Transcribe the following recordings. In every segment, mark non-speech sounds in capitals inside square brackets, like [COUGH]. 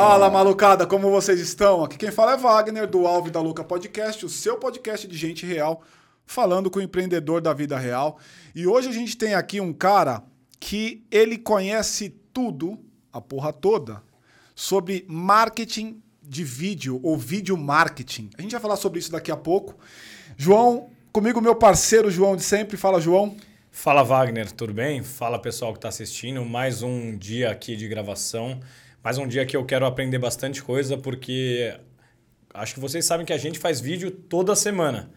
Fala, malucada, como vocês estão? Aqui quem fala é Wagner, do Alve da Luca Podcast, o seu podcast de gente real, falando com o empreendedor da vida real. E hoje a gente tem aqui um cara que ele conhece tudo, a porra toda, sobre marketing de vídeo ou vídeo marketing. A gente vai falar sobre isso daqui a pouco. João, comigo meu parceiro João de sempre. Fala, João. Fala Wagner, tudo bem? Fala pessoal que está assistindo. Mais um dia aqui de gravação. Mais um dia que eu quero aprender bastante coisa, porque acho que vocês sabem que a gente faz vídeo toda semana.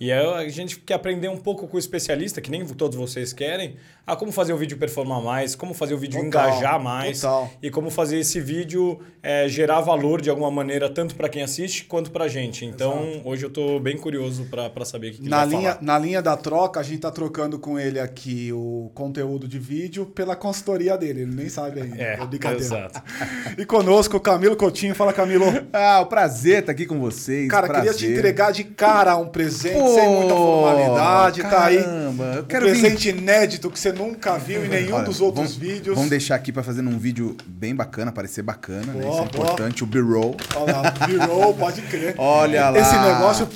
E aí a gente quer aprender um pouco com o especialista, que nem todos vocês querem, a como fazer o vídeo performar mais, como fazer o vídeo Total, engajar mais total. e como fazer esse vídeo é, gerar valor de alguma maneira, tanto para quem assiste quanto para a gente. Então, hoje eu estou bem curioso para saber o que, que Na ele vai linha, falar. na linha da troca, a gente tá trocando com ele aqui o conteúdo de vídeo pela consultoria dele. Ele nem sabe ainda. É, brincadeira. exato. [LAUGHS] E conosco o Camilo Coutinho. Fala, Camilo. Ah, o prazer estar aqui com vocês. Cara, prazer. queria te entregar de cara um presente Pô, sem muita formalidade. tá aí. caramba, eu Um quero vir- presente inédito que você nunca viu em nenhum Olha, dos outros vamos, vídeos. Vamos deixar aqui pra fazer um vídeo bem bacana, parecer bacana, né? Boa, Isso é importante, o B-roll. Olha lá, B-roll, pode crer. Olha lá. Esse negócio,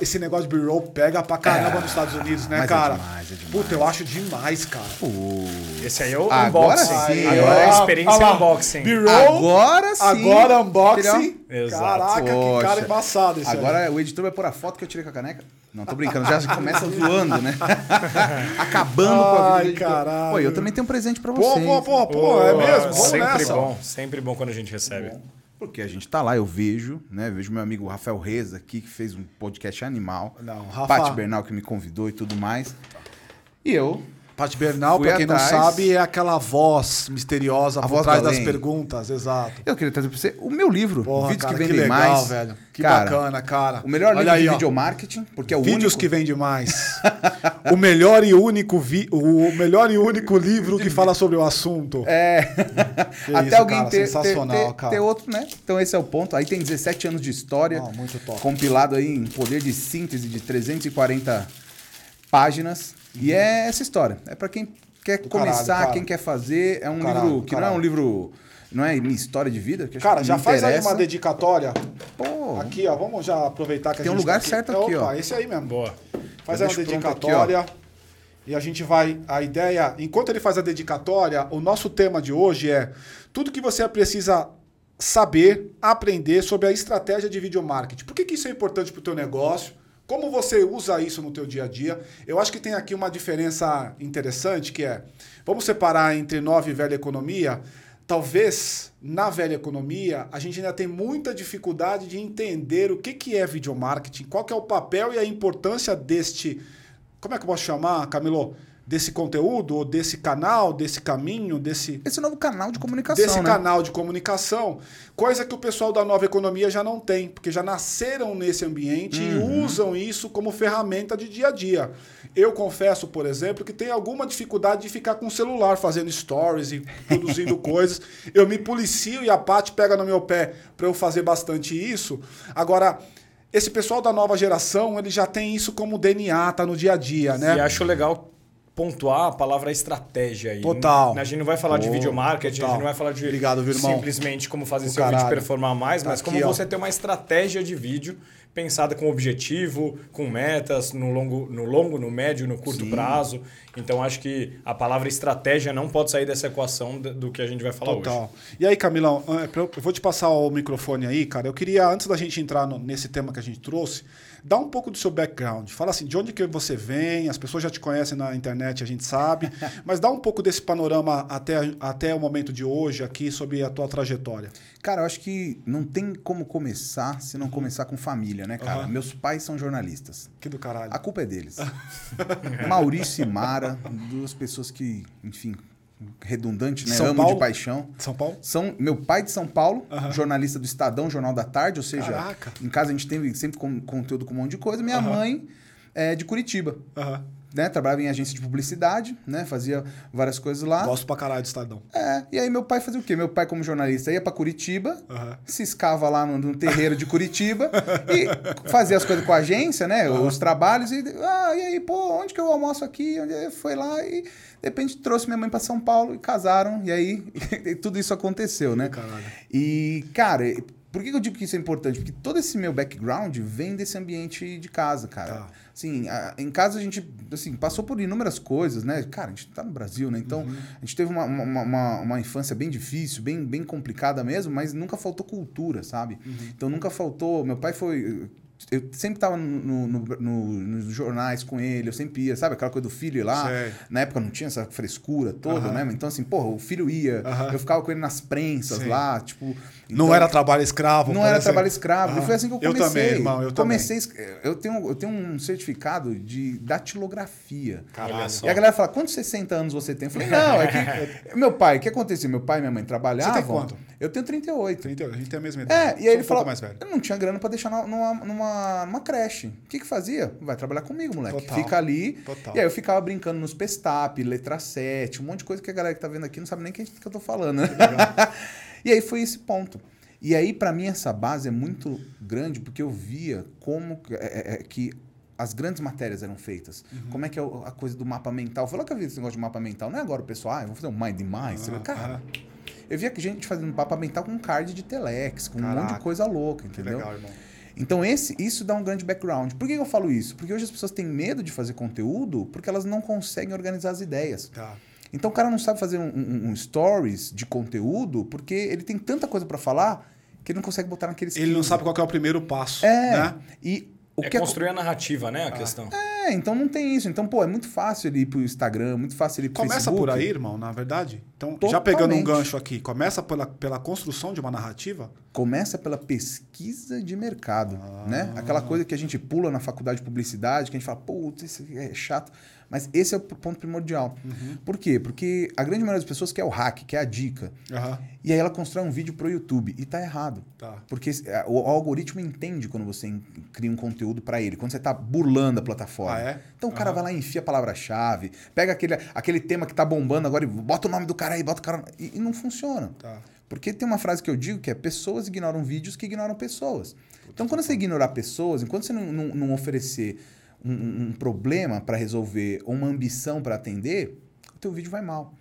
esse negócio de B-roll pega pra caramba É. nos Estados Unidos, né, Mas é cara? demais, é demais. Puta, eu acho demais, cara. Pô, Esse aí é o Agora unboxing. sim, Agora é a experiência Olha lá, unboxing. B-roll, agora sim. agora unboxing. Exato. Caraca, que Poxa. cara embaçado esse aí. Agora o editor vai pôr a foto que eu tirei com a caneca. Não, tô brincando, já começa zoando, né? [LAUGHS] Acabando com a vida Ai, caralho. Pô, eu também tenho um presente pra Pô, vocês. pô, pô, pô, é mesmo? Vamos sempre nessa. bom, sempre bom quando a gente recebe. Porque a gente tá lá, eu vejo, né? Vejo meu amigo Rafael Reza aqui, que fez um podcast animal. Não, Rafa- Paty Bernal, que me convidou e tudo mais. E eu, Paty Bernal, pra quem não atrás. sabe, é aquela voz misteriosa A por voz trás das perguntas, exato. eu queria trazer pra você o meu livro, Porra, Vídeos cara, que que Vendem legal, Mais. velho. Que Cara, bacana, cara. O melhor Olha livro aí, de ó. videomarketing, porque é o Vídeos único... que vende mais. [LAUGHS] o melhor e único vi... o melhor e único livro que fala sobre o assunto. É. [LAUGHS] Que [LAUGHS] Até isso, alguém cara, ter, sensacional, ter- cara. ter outro, né? Então esse é o ponto. Aí tem 17 anos de história. Não, muito top. Compilado aí em poder de síntese de 340 páginas. E é essa história. É pra quem quer Do caralho, começar, cara. quem quer fazer. É um caralho, livro que não é caralho. um livro... Não é minha história de vida. Cara, já faz aí interessa. uma dedicatória. Pô, Aqui, ó. Vamos já aproveitar que a Tem um gente lugar tá certo É, aqui, opa, ó. esse aí mesmo. Boa. Faz Eu aí uma pronto aqui, dedicatória. e a gente vai. A ideia. Enquanto ele faz a dedicatória, o nosso tema de hoje é tudo que você precisa saber, aprender sobre a estratégia de video marketing. Por que, que isso é importante para o teu negócio? Como você usa isso no teu dia a dia? Eu acho que tem aqui uma diferença interessante que é, vamos separar entre nova e velha economia. Talvez na velha economia a gente ainda tem muita dificuldade de entender o que, que é video marketing, qual que é o papel e a importância deste, como é que eu posso chamar, Camilo? Desse conteúdo, ou desse canal, desse caminho, desse, esse novo canal de comunicação, desse né? canal de comunicação, coisa que o pessoal da nova economia já não tem, porque já nasceram nesse ambiente Uhum. e usam isso como ferramenta de dia a dia. Eu confesso, por exemplo, que tenho alguma dificuldade de ficar com o celular fazendo stories e produzindo [LAUGHS] coisas. Eu me policio e a Paty pega no meu pé para eu fazer bastante isso. Agora, esse pessoal da nova geração, ele já tem isso como DNA, tá no dia a dia, né? E acho legal pontuar a palavra estratégia aí. Total. A gente não vai falar de Pô, video marketing, a total. gente não vai falar de Obrigado, viu, irmão? simplesmente como fazer Do seu vídeo caralho. performar mais, Tá mas aqui, como ó. você ter uma estratégia de vídeo pensada com objetivo, com metas no longo, no longo, no médio, no curto Sim. prazo. Então acho que a palavra estratégia não pode sair dessa equação do que a gente vai falar hoje. Total. E aí, Camilão, eh, eu eu vou te passar o microfone aí, cara. Eu queria, antes da gente entrar no- nesse tema que a gente trouxe, dar um pouco do seu background. Fala assim, de onde que você vem, as pessoas já te conhecem na internet, a gente sabe, [LAUGHS] mas dá um pouco desse panorama até, até o momento de hoje aqui sobre a tua trajetória. Cara, eu acho que não tem como começar se não começar com família, né, cara? Aham. Meus pais são jornalistas. Que do caralho. A culpa é deles. [LAUGHS] Maurício e Mara, duas pessoas que, enfim, redundante, né? São Amo Paulo? de paixão. São Paulo? São meu pai de São Paulo, jornalista do Estadão, Jornal da Tarde, ou seja, Caraca. em casa a gente tem sempre com- conteúdo com um monte de coisa. Minha mãe é, de Curitiba. Né? Trabalhava em agência de publicidade, né? Fazia várias coisas lá. Gosto pra caralho do Estadão. É, e aí meu pai fazia o quê? Meu pai, como jornalista, ia pra Curitiba, Aham. ciscava lá no, no terreiro de Curitiba [LAUGHS] e fazia as coisas com a agência, né? Os trabalhos e. Ah, e aí, pô, onde que eu almoço aqui? Onde foi lá e de repente trouxe minha mãe pra São Paulo e casaram, e aí [LAUGHS] tudo isso aconteceu, né? Caralho. E, cara, por que eu digo que isso é importante? Porque todo esse meu background vem desse ambiente de casa, cara. Tá. Assim, a- em casa a gente, assim, passou por inúmeras coisas, né? Cara, a gente tá no Brasil, né? Então, a gente teve uma, uma, uma, uma infância bem difícil, bem, bem complicada mesmo, mas nunca faltou cultura, sabe? Então, nunca faltou... Meu pai foi... Eu sempre tava no, no- no- nos jornais com ele, eu sempre ia, sabe? Aquela coisa do filho ir lá. Sei. Na época não tinha essa frescura toda, Aham. né? Então, assim, porra, o filho ia, eu ficava com ele nas prensas Sim. lá, tipo... Não então- era trabalho escravo. não era exemplo. trabalho escravo. Aham. E foi assim que eu Eu comecei. também, irmão, eu comecei, es- Eu tenho, eu tenho um certificado de datilografia. Caralho. E a galera fala, quantos 60 anos você tem? Eu falei, não, é que... [LAUGHS] meu pai, o que aconteceu? Meu pai e minha mãe trabalhavam... Você tem quanto? Eu tenho 38. 30, a gente tem a mesma É, idade. e aí ele um falou, mais velho. eu não tinha grana pra deixar numa, numa, numa creche. O que que fazia? Vai trabalhar comigo, moleque. Total. Fica ali. Total. E aí eu ficava brincando nos Pestap, letra 7, um monte de coisa que a galera que tá vendo aqui não sabe nem o que, que eu tô falando. né? [LAUGHS] e aí foi esse ponto. E aí, pra mim, essa base é muito grande porque eu via como que- é- é- é que as grandes matérias eram feitas. Uhum. Como é que é a coisa do mapa mental. Lá que eu vi esse negócio de mapa mental. Não é agora o pessoal, ah, eu vou fazer um mind mais. Ah, Cara, ah. eu via que gente fazendo mapa mental com card de telex, com um monte Caraca. de coisa louca, entendeu? legal, irmão. Então esse, isso dá um grande background. Por que eu falo isso? Porque hoje as pessoas têm medo de fazer conteúdo porque elas não conseguem organizar as ideias. Tá. Então o cara não sabe fazer um, um- um stories de conteúdo porque ele tem tanta coisa pra falar que ele não consegue botar naquele Ele não sabe qual que é o primeiro passo. É. Né? E o é que construir a narrativa, né? A questão. É, então não tem isso. Então, pô, é muito fácil ele ir pro Instagram, muito fácil ele ir pro Começa Facebook. por aí, irmão, na verdade. Então, já pegando um Totalmente. gancho aqui, começa pela, pela construção de uma narrativa. Começa pela pesquisa de mercado, Ah. né? Aquela coisa que a gente pula na faculdade de publicidade, que a gente fala, putz, isso é chato. Mas esse é o ponto primordial. Uhum. Por quê? Porque a grande maioria das pessoas quer o hack, quer a dica. Aham. E aí ela constrói um vídeo pro YouTube. E tá errado. Tá. Porque é, o, o algoritmo entende quando você cria um conteúdo para ele, quando você tá burlando a plataforma. Ah, é? Então o cara vai lá e enfia a palavra-chave, pega aquele, aquele tema que tá bombando agora e bota o nome do cara aí, bota o cara. E, e não funciona. Tá. Porque tem uma frase que eu digo que é pessoas ignoram vídeos que ignoram pessoas. Então, quando você ignorar pessoas, enquanto você não, não, não oferecer um, um- problema para resolver ou uma ambição para atender, o teu vídeo vai mal.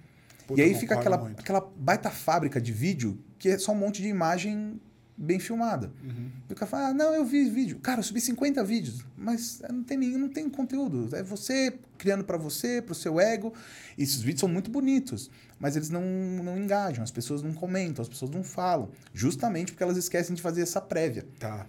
Puta, e aí fica aquela, muito. aquela baita fábrica de vídeo que é só um monte de imagem bem filmada. Uhum. E o cara fala, ah, não, eu vi vídeo. Cara, eu subi 50 vídeos, mas não tem nenhum, não tem conteúdo. É você criando para você, para o seu ego. E esses vídeos são muito bonitos, mas eles não, não engajam, as pessoas não comentam, as pessoas não falam. Justamente porque elas esquecem de fazer essa prévia. Tá.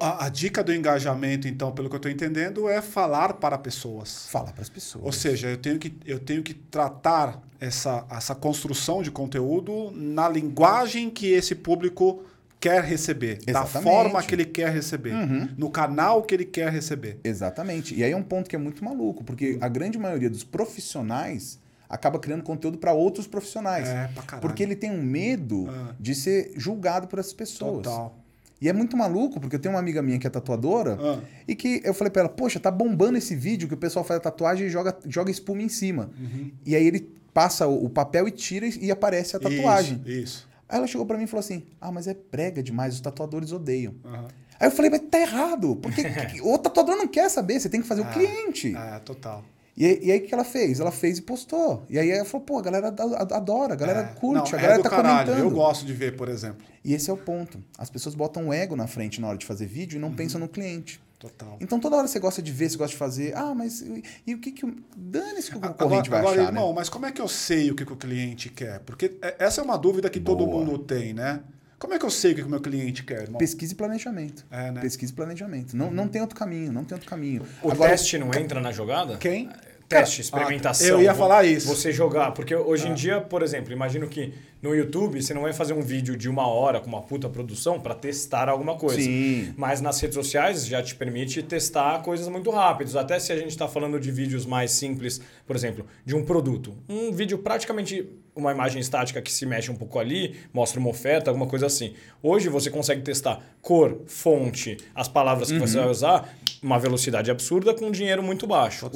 A, a dica do engajamento, então, pelo que eu estou entendendo, é falar para pessoas. Falar para as pessoas. Ou seja, eu tenho que, eu tenho que tratar essa, essa construção de conteúdo na linguagem que esse público quer receber, da Exatamente. forma que ele quer receber, Uhum. no canal que ele quer receber. Exatamente. E aí é um ponto que é muito maluco, porque a grande maioria dos profissionais acaba criando conteúdo para outros profissionais. É, pra caralho. Porque ele tem um medo Ah. de ser julgado por essas pessoas. Total. E é muito maluco, porque eu tenho uma amiga minha que é tatuadora Ah. e que eu falei pra ela, poxa, tá bombando esse vídeo que o pessoal faz a tatuagem e joga, joga espuma em cima. Uhum. E aí ele passa o, o papel e tira e, aparece a tatuagem. Isso. isso. Aí ela chegou pra mim e falou assim: Ah, mas é prega demais, os tatuadores odeiam. Aham. Aí eu falei, mas tá errado, porque [LAUGHS] o tatuador não quer saber, você tem que fazer o Ah, cliente. É, total. E, aí- e aí o que ela fez? Ela fez e postou. E aí ela falou, pô, a galera ad- adora, a galera É. curte, Não, a galera é tá caralho. comentando. Eu gosto de ver, por exemplo. E esse é o ponto. As pessoas botam o ego na frente na hora de fazer vídeo e Uhum. não pensam no cliente. Total. Então toda hora você gosta de ver, você gosta de fazer. Ah, mas e, e o que que. Dane-se que o Agora, concorrente vai agora, achar, irmão, né? mas como é que eu sei o que, que o cliente quer? Porque é- essa é uma dúvida que todo Boa. mundo tem, né? Como é que eu sei o que o meu cliente quer, irmão? Pesquisa e planejamento. É, né? Pesquisa e planejamento. Não, não tem outro caminho, não tem outro caminho. O Agora, teste não entra na jogada? Quem? Teste, Cara, experimentação. eu ia falar isso. Você jogar. Porque hoje em dia, por exemplo, imagino que No YouTube, você não vai fazer um vídeo de uma hora com uma puta produção para testar alguma coisa. Sim. Mas nas redes sociais já te permite testar coisas muito rápidas. Até se a gente está falando de vídeos mais simples, por exemplo, de um produto. Um vídeo praticamente uma imagem estática que se mexe um pouco ali, mostra uma oferta, alguma coisa assim. Hoje você consegue testar cor, fonte, as palavras que você vai usar, uma velocidade absurda com um dinheiro muito baixo.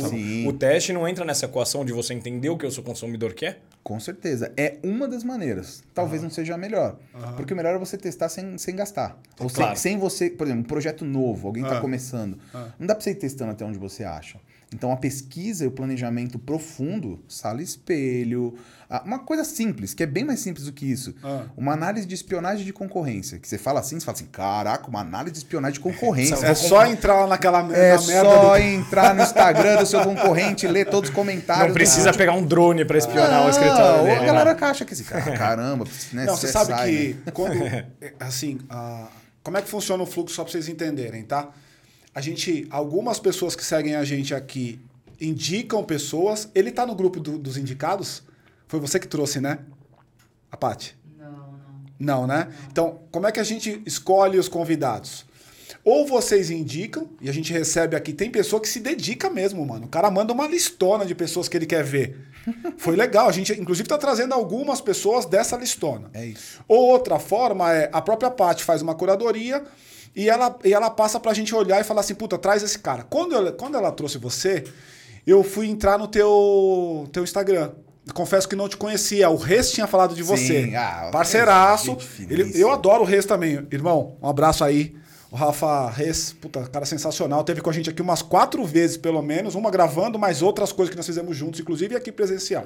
O, o teste não entra nessa equação de você entender o que o seu consumidor quer? Com certeza. É uma das maneiras. Talvez não seja a melhor. Porque o melhor é você testar sem, sem gastar. Ou sem, Claro. sem você, por exemplo, um projeto novo, alguém está Ah. começando. Não dá para você ir testando até onde você acha. Então a pesquisa e o planejamento profundo, sala espelho, ah, uma coisa simples, que é bem mais simples do que isso. Ah. Uma análise de espionagem de concorrência. Que você fala assim, você fala assim, caraca, uma análise de espionagem de [LAUGHS] concorrência. É só entrar lá naquela É na merda só do- entrar no Instagram do seu concorrente, ler todos os [LAUGHS] comentários. Não do precisa pegar um drone para espionar o não, escritório dele. A né? galera acha que assim, cara, caramba, [LAUGHS] né? Não, você sabe né? que quando. é, Assim, ah, como é que funciona o fluxo, só pra vocês entenderem, tá? A gente. Algumas pessoas que seguem a gente aqui indicam pessoas. Ele tá no grupo do- dos indicados? Foi você que trouxe, né? A Paty? Não, não. Não, né? Então, como é que a gente escolhe os convidados? Ou vocês indicam, e a gente recebe aqui, tem pessoa que se dedica mesmo, mano. O cara manda uma listona de pessoas que ele quer ver. [LAUGHS] Foi legal, a gente inclusive tá trazendo algumas pessoas dessa listona. É isso. Ou outra forma é, a própria Paty faz uma curadoria e ela, e ela passa pra gente olhar e falar assim, puta, traz esse cara. Quando, eu- quando ela trouxe você, eu fui entrar no teu, teu Instagram. Confesso que não te conhecia. O Reis tinha falado de você. Sim, ah, Parceiraço. Ele, eu adoro o Reis também. Irmão, um abraço aí. O Rafa Reis, puta, cara sensacional. Teve com a gente aqui umas quatro vezes, pelo menos. Uma gravando, mas outras coisas que nós fizemos juntos, inclusive aqui presencial.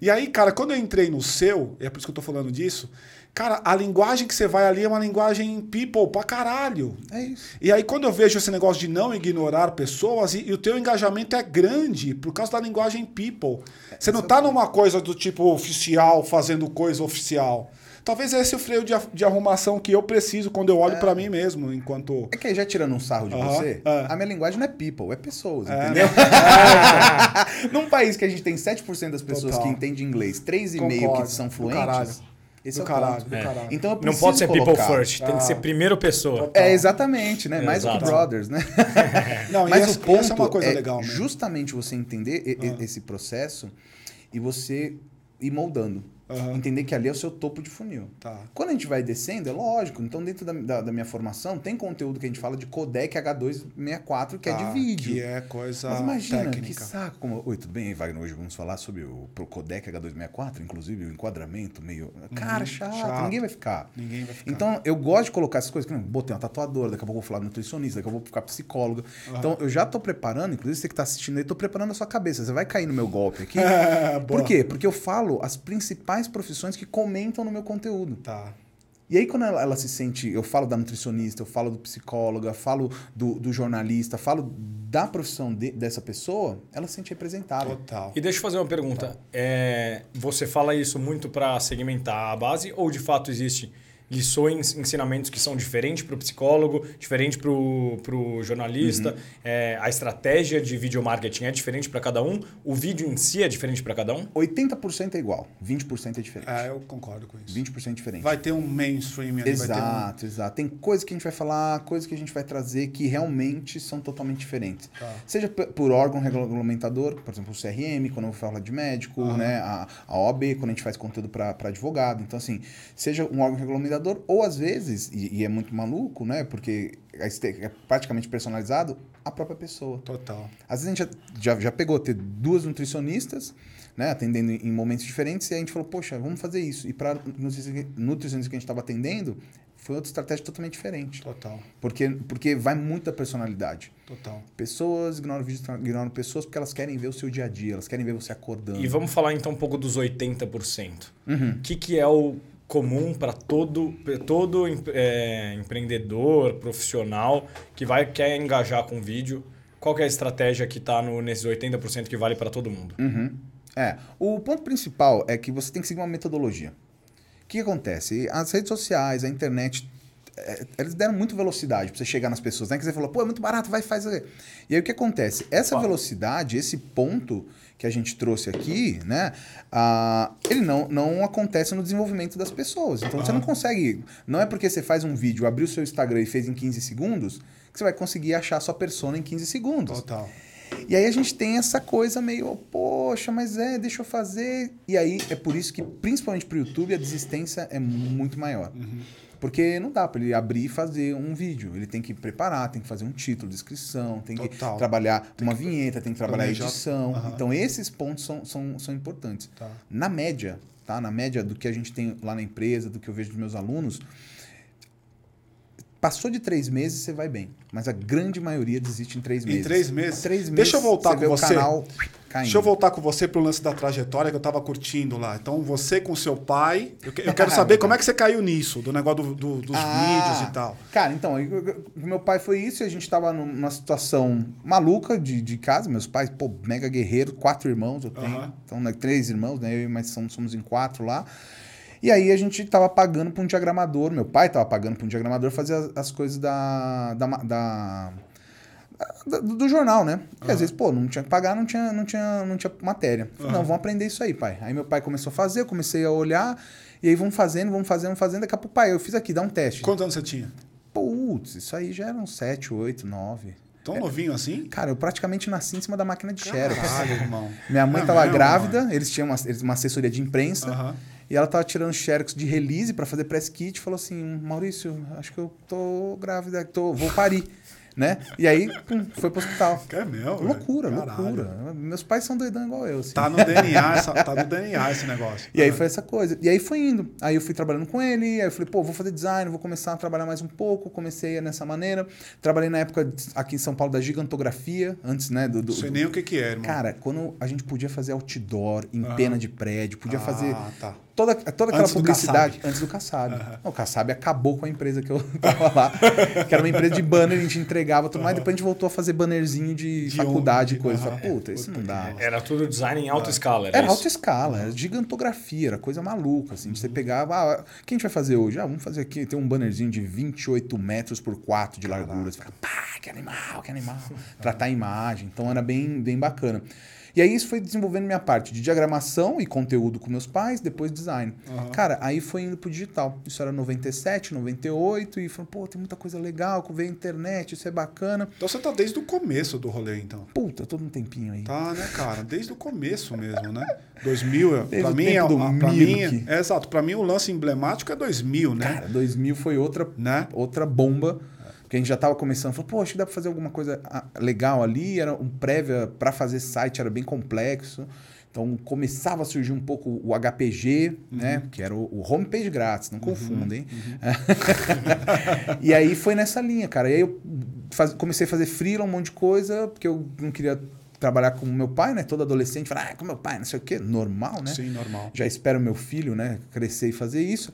E aí, cara, quando eu entrei no seu, e é por isso que eu tô falando disso, cara, a linguagem que você vai ali é uma linguagem people pra caralho. É isso. E aí, quando eu vejo esse negócio de não ignorar pessoas, e, e o teu engajamento é grande por causa da linguagem people. Você não tá numa coisa do tipo oficial, fazendo coisa oficial. Talvez esse é o freio de, de arrumação que eu preciso quando eu olho pra mim mesmo, enquanto. É que aí já tirando um sarro de você, é. a minha linguagem não é people, é pessoas, É. entendeu? [LAUGHS] Num país que a gente tem 7% das pessoas Total. que entendem inglês, 3,5% Concordo. que são fluentes, caralho. esse Do é o caralho, ponto. do caralho. Então eu Não pode ser people colocar. first, tem que ser primeiro pessoa. É, exatamente, né? Mais do que Exato. brothers, né? [LAUGHS] Não, Mas essa- o ponto essa é uma coisa legal mesmo. justamente você entender Ah. esse processo e você ir moldando. Aham. Entender que ali é o seu topo de funil. Tá. Quando a gente vai descendo, é lógico. Então, dentro da, da- da minha formação, tem conteúdo que a gente fala de codec H264, que é Tá, de vídeo. Que é coisa Mas imagina, que técnica. saco. Como... Oi, tudo bem Wagner? Hoje vamos falar sobre o pro codec H264, inclusive o enquadramento meio... Cara, chato, Uhum. chato. ninguém vai ficar. Ninguém vai ficar. Então, eu gosto de colocar essas coisas. que Botei uma tatuadora, daqui a pouco eu vou falar nutricionista, daqui a pouco eu vou ficar psicóloga. Então, eu já tô preparando, inclusive você que tá assistindo aí, tô preparando a sua cabeça. Você vai cair no meu golpe aqui. [LAUGHS] Por quê? Porque eu falo as principais profissões que comentam no meu conteúdo. Tá. E aí, quando ela, ela se sente. Eu falo da nutricionista, eu falo do psicólogo, eu falo do, do jornalista, falo da profissão de- dessa pessoa, ela se sente representada. Total. E deixa eu fazer uma pergunta. É, você fala isso muito para segmentar a base ou de fato existe lições, ensinamentos que são diferentes para o psicólogo, diferente para o jornalista, é, a estratégia de video marketing é diferente para cada um, o vídeo em si é diferente para cada um? 80% é igual, 20% é diferente. É, eu concordo com isso. 20% é diferente. Vai ter um mainstream ali, vai ter um... Exato, exato. Tem coisas que a gente vai falar, coisas que a gente vai trazer que realmente são totalmente diferentes. Tá. Seja por órgão regulamentador, por exemplo, o CRM, quando eu vou falar de médico, né? a, a OAB, quando a gente faz conteúdo para advogado. Então, assim, seja um órgão regulamentador, ou às vezes, e, e é muito maluco, né? Porque este- é praticamente personalizado, a própria pessoa. Total. Às vezes a gente já, já, já pegou ter duas nutricionistas, né, atendendo em momentos diferentes, e a gente falou, poxa, vamos fazer isso. E para nutricionista que a gente estava atendendo, foi outra estratégia totalmente diferente. Total. Porque, porque vai muita personalidade. Total. Pessoas ignoram vídeos, ignoram pessoas porque elas querem ver o seu dia a dia, elas querem ver você acordando. E vamos falar então um pouco dos 80%. Uhum. O que, que é o comum para todo, todo é, empreendedor, profissional que vai quer engajar com vídeo? Qual que é a estratégia que está nesses 80% que vale para todo mundo? Uhum. É. O ponto principal é que você tem que seguir uma metodologia. O que acontece? As redes sociais, a internet, é, eles deram muito velocidade pra você chegar nas pessoas, né? Que você falou, pô, é muito barato, vai, faz. E aí o que acontece? Essa Opa. velocidade, esse ponto que a gente trouxe aqui, né? ah, ele não, não acontece no desenvolvimento das pessoas. Então você não consegue. Não é porque você faz um vídeo, abriu o seu Instagram e fez em 15 segundos, que você vai conseguir achar a sua persona em 15 segundos. Total. E aí a gente tem essa coisa meio, poxa, mas é, deixa eu fazer. E aí é por isso que, principalmente pro YouTube, a desistência é muito maior. Porque não dá para ele abrir e fazer um vídeo. Ele tem que preparar, tem que fazer um título, descrição, tem que Total. trabalhar uma vinheta, tem que trabalhar a planejar. edição. Aham. Então esses pontos são, são, são importantes. Tá. Na média, tá? Na média do que a gente tem lá na empresa, do que eu vejo dos meus alunos, passou de três meses, você vai bem. Mas a grande maioria desiste em três Em meses. três meses? Três meses. Deixa eu voltar vê com o você. canal caindo. Deixa eu voltar com você pro lance da trajetória que eu tava curtindo lá. Então, você com seu pai. Eu, eu quero saber como é que você caiu nisso, do negócio do- do- dos Ah, vídeos e tal. Cara, então, eu- eu- meu pai foi isso e a gente tava numa situação maluca de, de casa. Meus pais, pô, mega guerreiro, quatro irmãos eu tenho. Aham. Então, né, três irmãos, né? Eu e mais somos em quatro lá. E aí a gente tava pagando pra um diagramador, meu pai tava pagando pra um diagramador fazer as, as coisas da. da, da- do, do jornal, né? Porque às vezes, pô, não tinha que pagar, não tinha, não tinha, não tinha matéria. Falei, Não, vamos aprender isso aí, pai. Aí meu pai começou a fazer, eu comecei a olhar, e aí vamos fazendo, vamos fazendo, vamos fazendo. Daqui a pouco, pai, eu fiz aqui, dá um teste. Quantos anos você tinha? Putz, isso aí já eram 7, 8, 9. Tão novinho assim? Cara, eu praticamente nasci em cima da máquina de Xerox. Caralho, irmão. Minha mãe É tava mesmo, grávida, mano? eles tinham uma, uma assessoria de imprensa. Aham. E ela tava tirando xerox de release pra fazer press kit. Falou assim: Maurício, acho que eu tô grávida, tô, vou parir. [LAUGHS] né? E aí, pum, foi pro hospital. Que é meu, velho. Loucura, Caralho. loucura. Meus pais são doidão igual eu. Assim. Tá no DNA, [LAUGHS] essa- tá no DNA esse negócio. E aí foi essa coisa. E aí foi indo. Aí eu fui trabalhando com ele, aí eu falei, pô, vou fazer design, vou começar a trabalhar mais um pouco. Comecei nessa maneira. Trabalhei na época aqui em São Paulo da gigantografia, antes, né? Do, do- Não sei nem o que que é, irmão. Cara, quando a gente podia fazer outdoor em Aham. pena de prédio, podia Ah, fazer tá. Toda, toda aquela Antes do publicidade Kassab. antes do Kassab. Não, O Kassab acabou com a empresa que eu [LAUGHS] tava lá, que era uma empresa de banner, a gente entregava tudo mais, depois a gente voltou a fazer bannerzinho de, De faculdade e coisa. Falei, Puta, isso Puta não dá. Era tudo design em alta escala. Era, Era isso? alta escala, era gigantografia, era coisa maluca, assim. de Você pegava, ah, o que a gente vai fazer hoje? Ah, vamos fazer aqui, tem um bannerzinho de 28 metros por 4 de largura. Você fala, pá, que animal, que animal. Tratar a imagem, então era bem, bem bacana. E aí isso foi desenvolvendo minha parte de diagramação e conteúdo com meus pais, depois design. Aham. Cara, aí foi indo pro digital. Isso era 97, 98, e falou, pô, tem muita coisa legal, veio a internet, isso é bacana. Então você tá desde o começo do rolê, então. Puta, todo um tempinho aí. Tá, né, cara? Desde o começo mesmo, né? 2000, é- Desde pra mim, é, do pra mim, é exato. Pra mim, o lance emblemático é 2000, né? Cara, 2000 foi outra Né? outra bomba. Porque a gente já tava começando, falou, pô, acho que dá pra fazer alguma coisa ah, legal ali. Era um prévia para fazer site, era bem complexo. Então começava a surgir um pouco o HPG, né? Que era o, o homepage grátis, não confundem. [LAUGHS] e aí foi nessa linha, cara. E aí eu faz- comecei a fazer freela, um monte de coisa, porque eu não queria trabalhar com o meu pai, né? Todo adolescente fala, ah, com meu pai, não sei o quê. Normal, né? Sim, normal. já espero meu filho, né, crescer e fazer isso.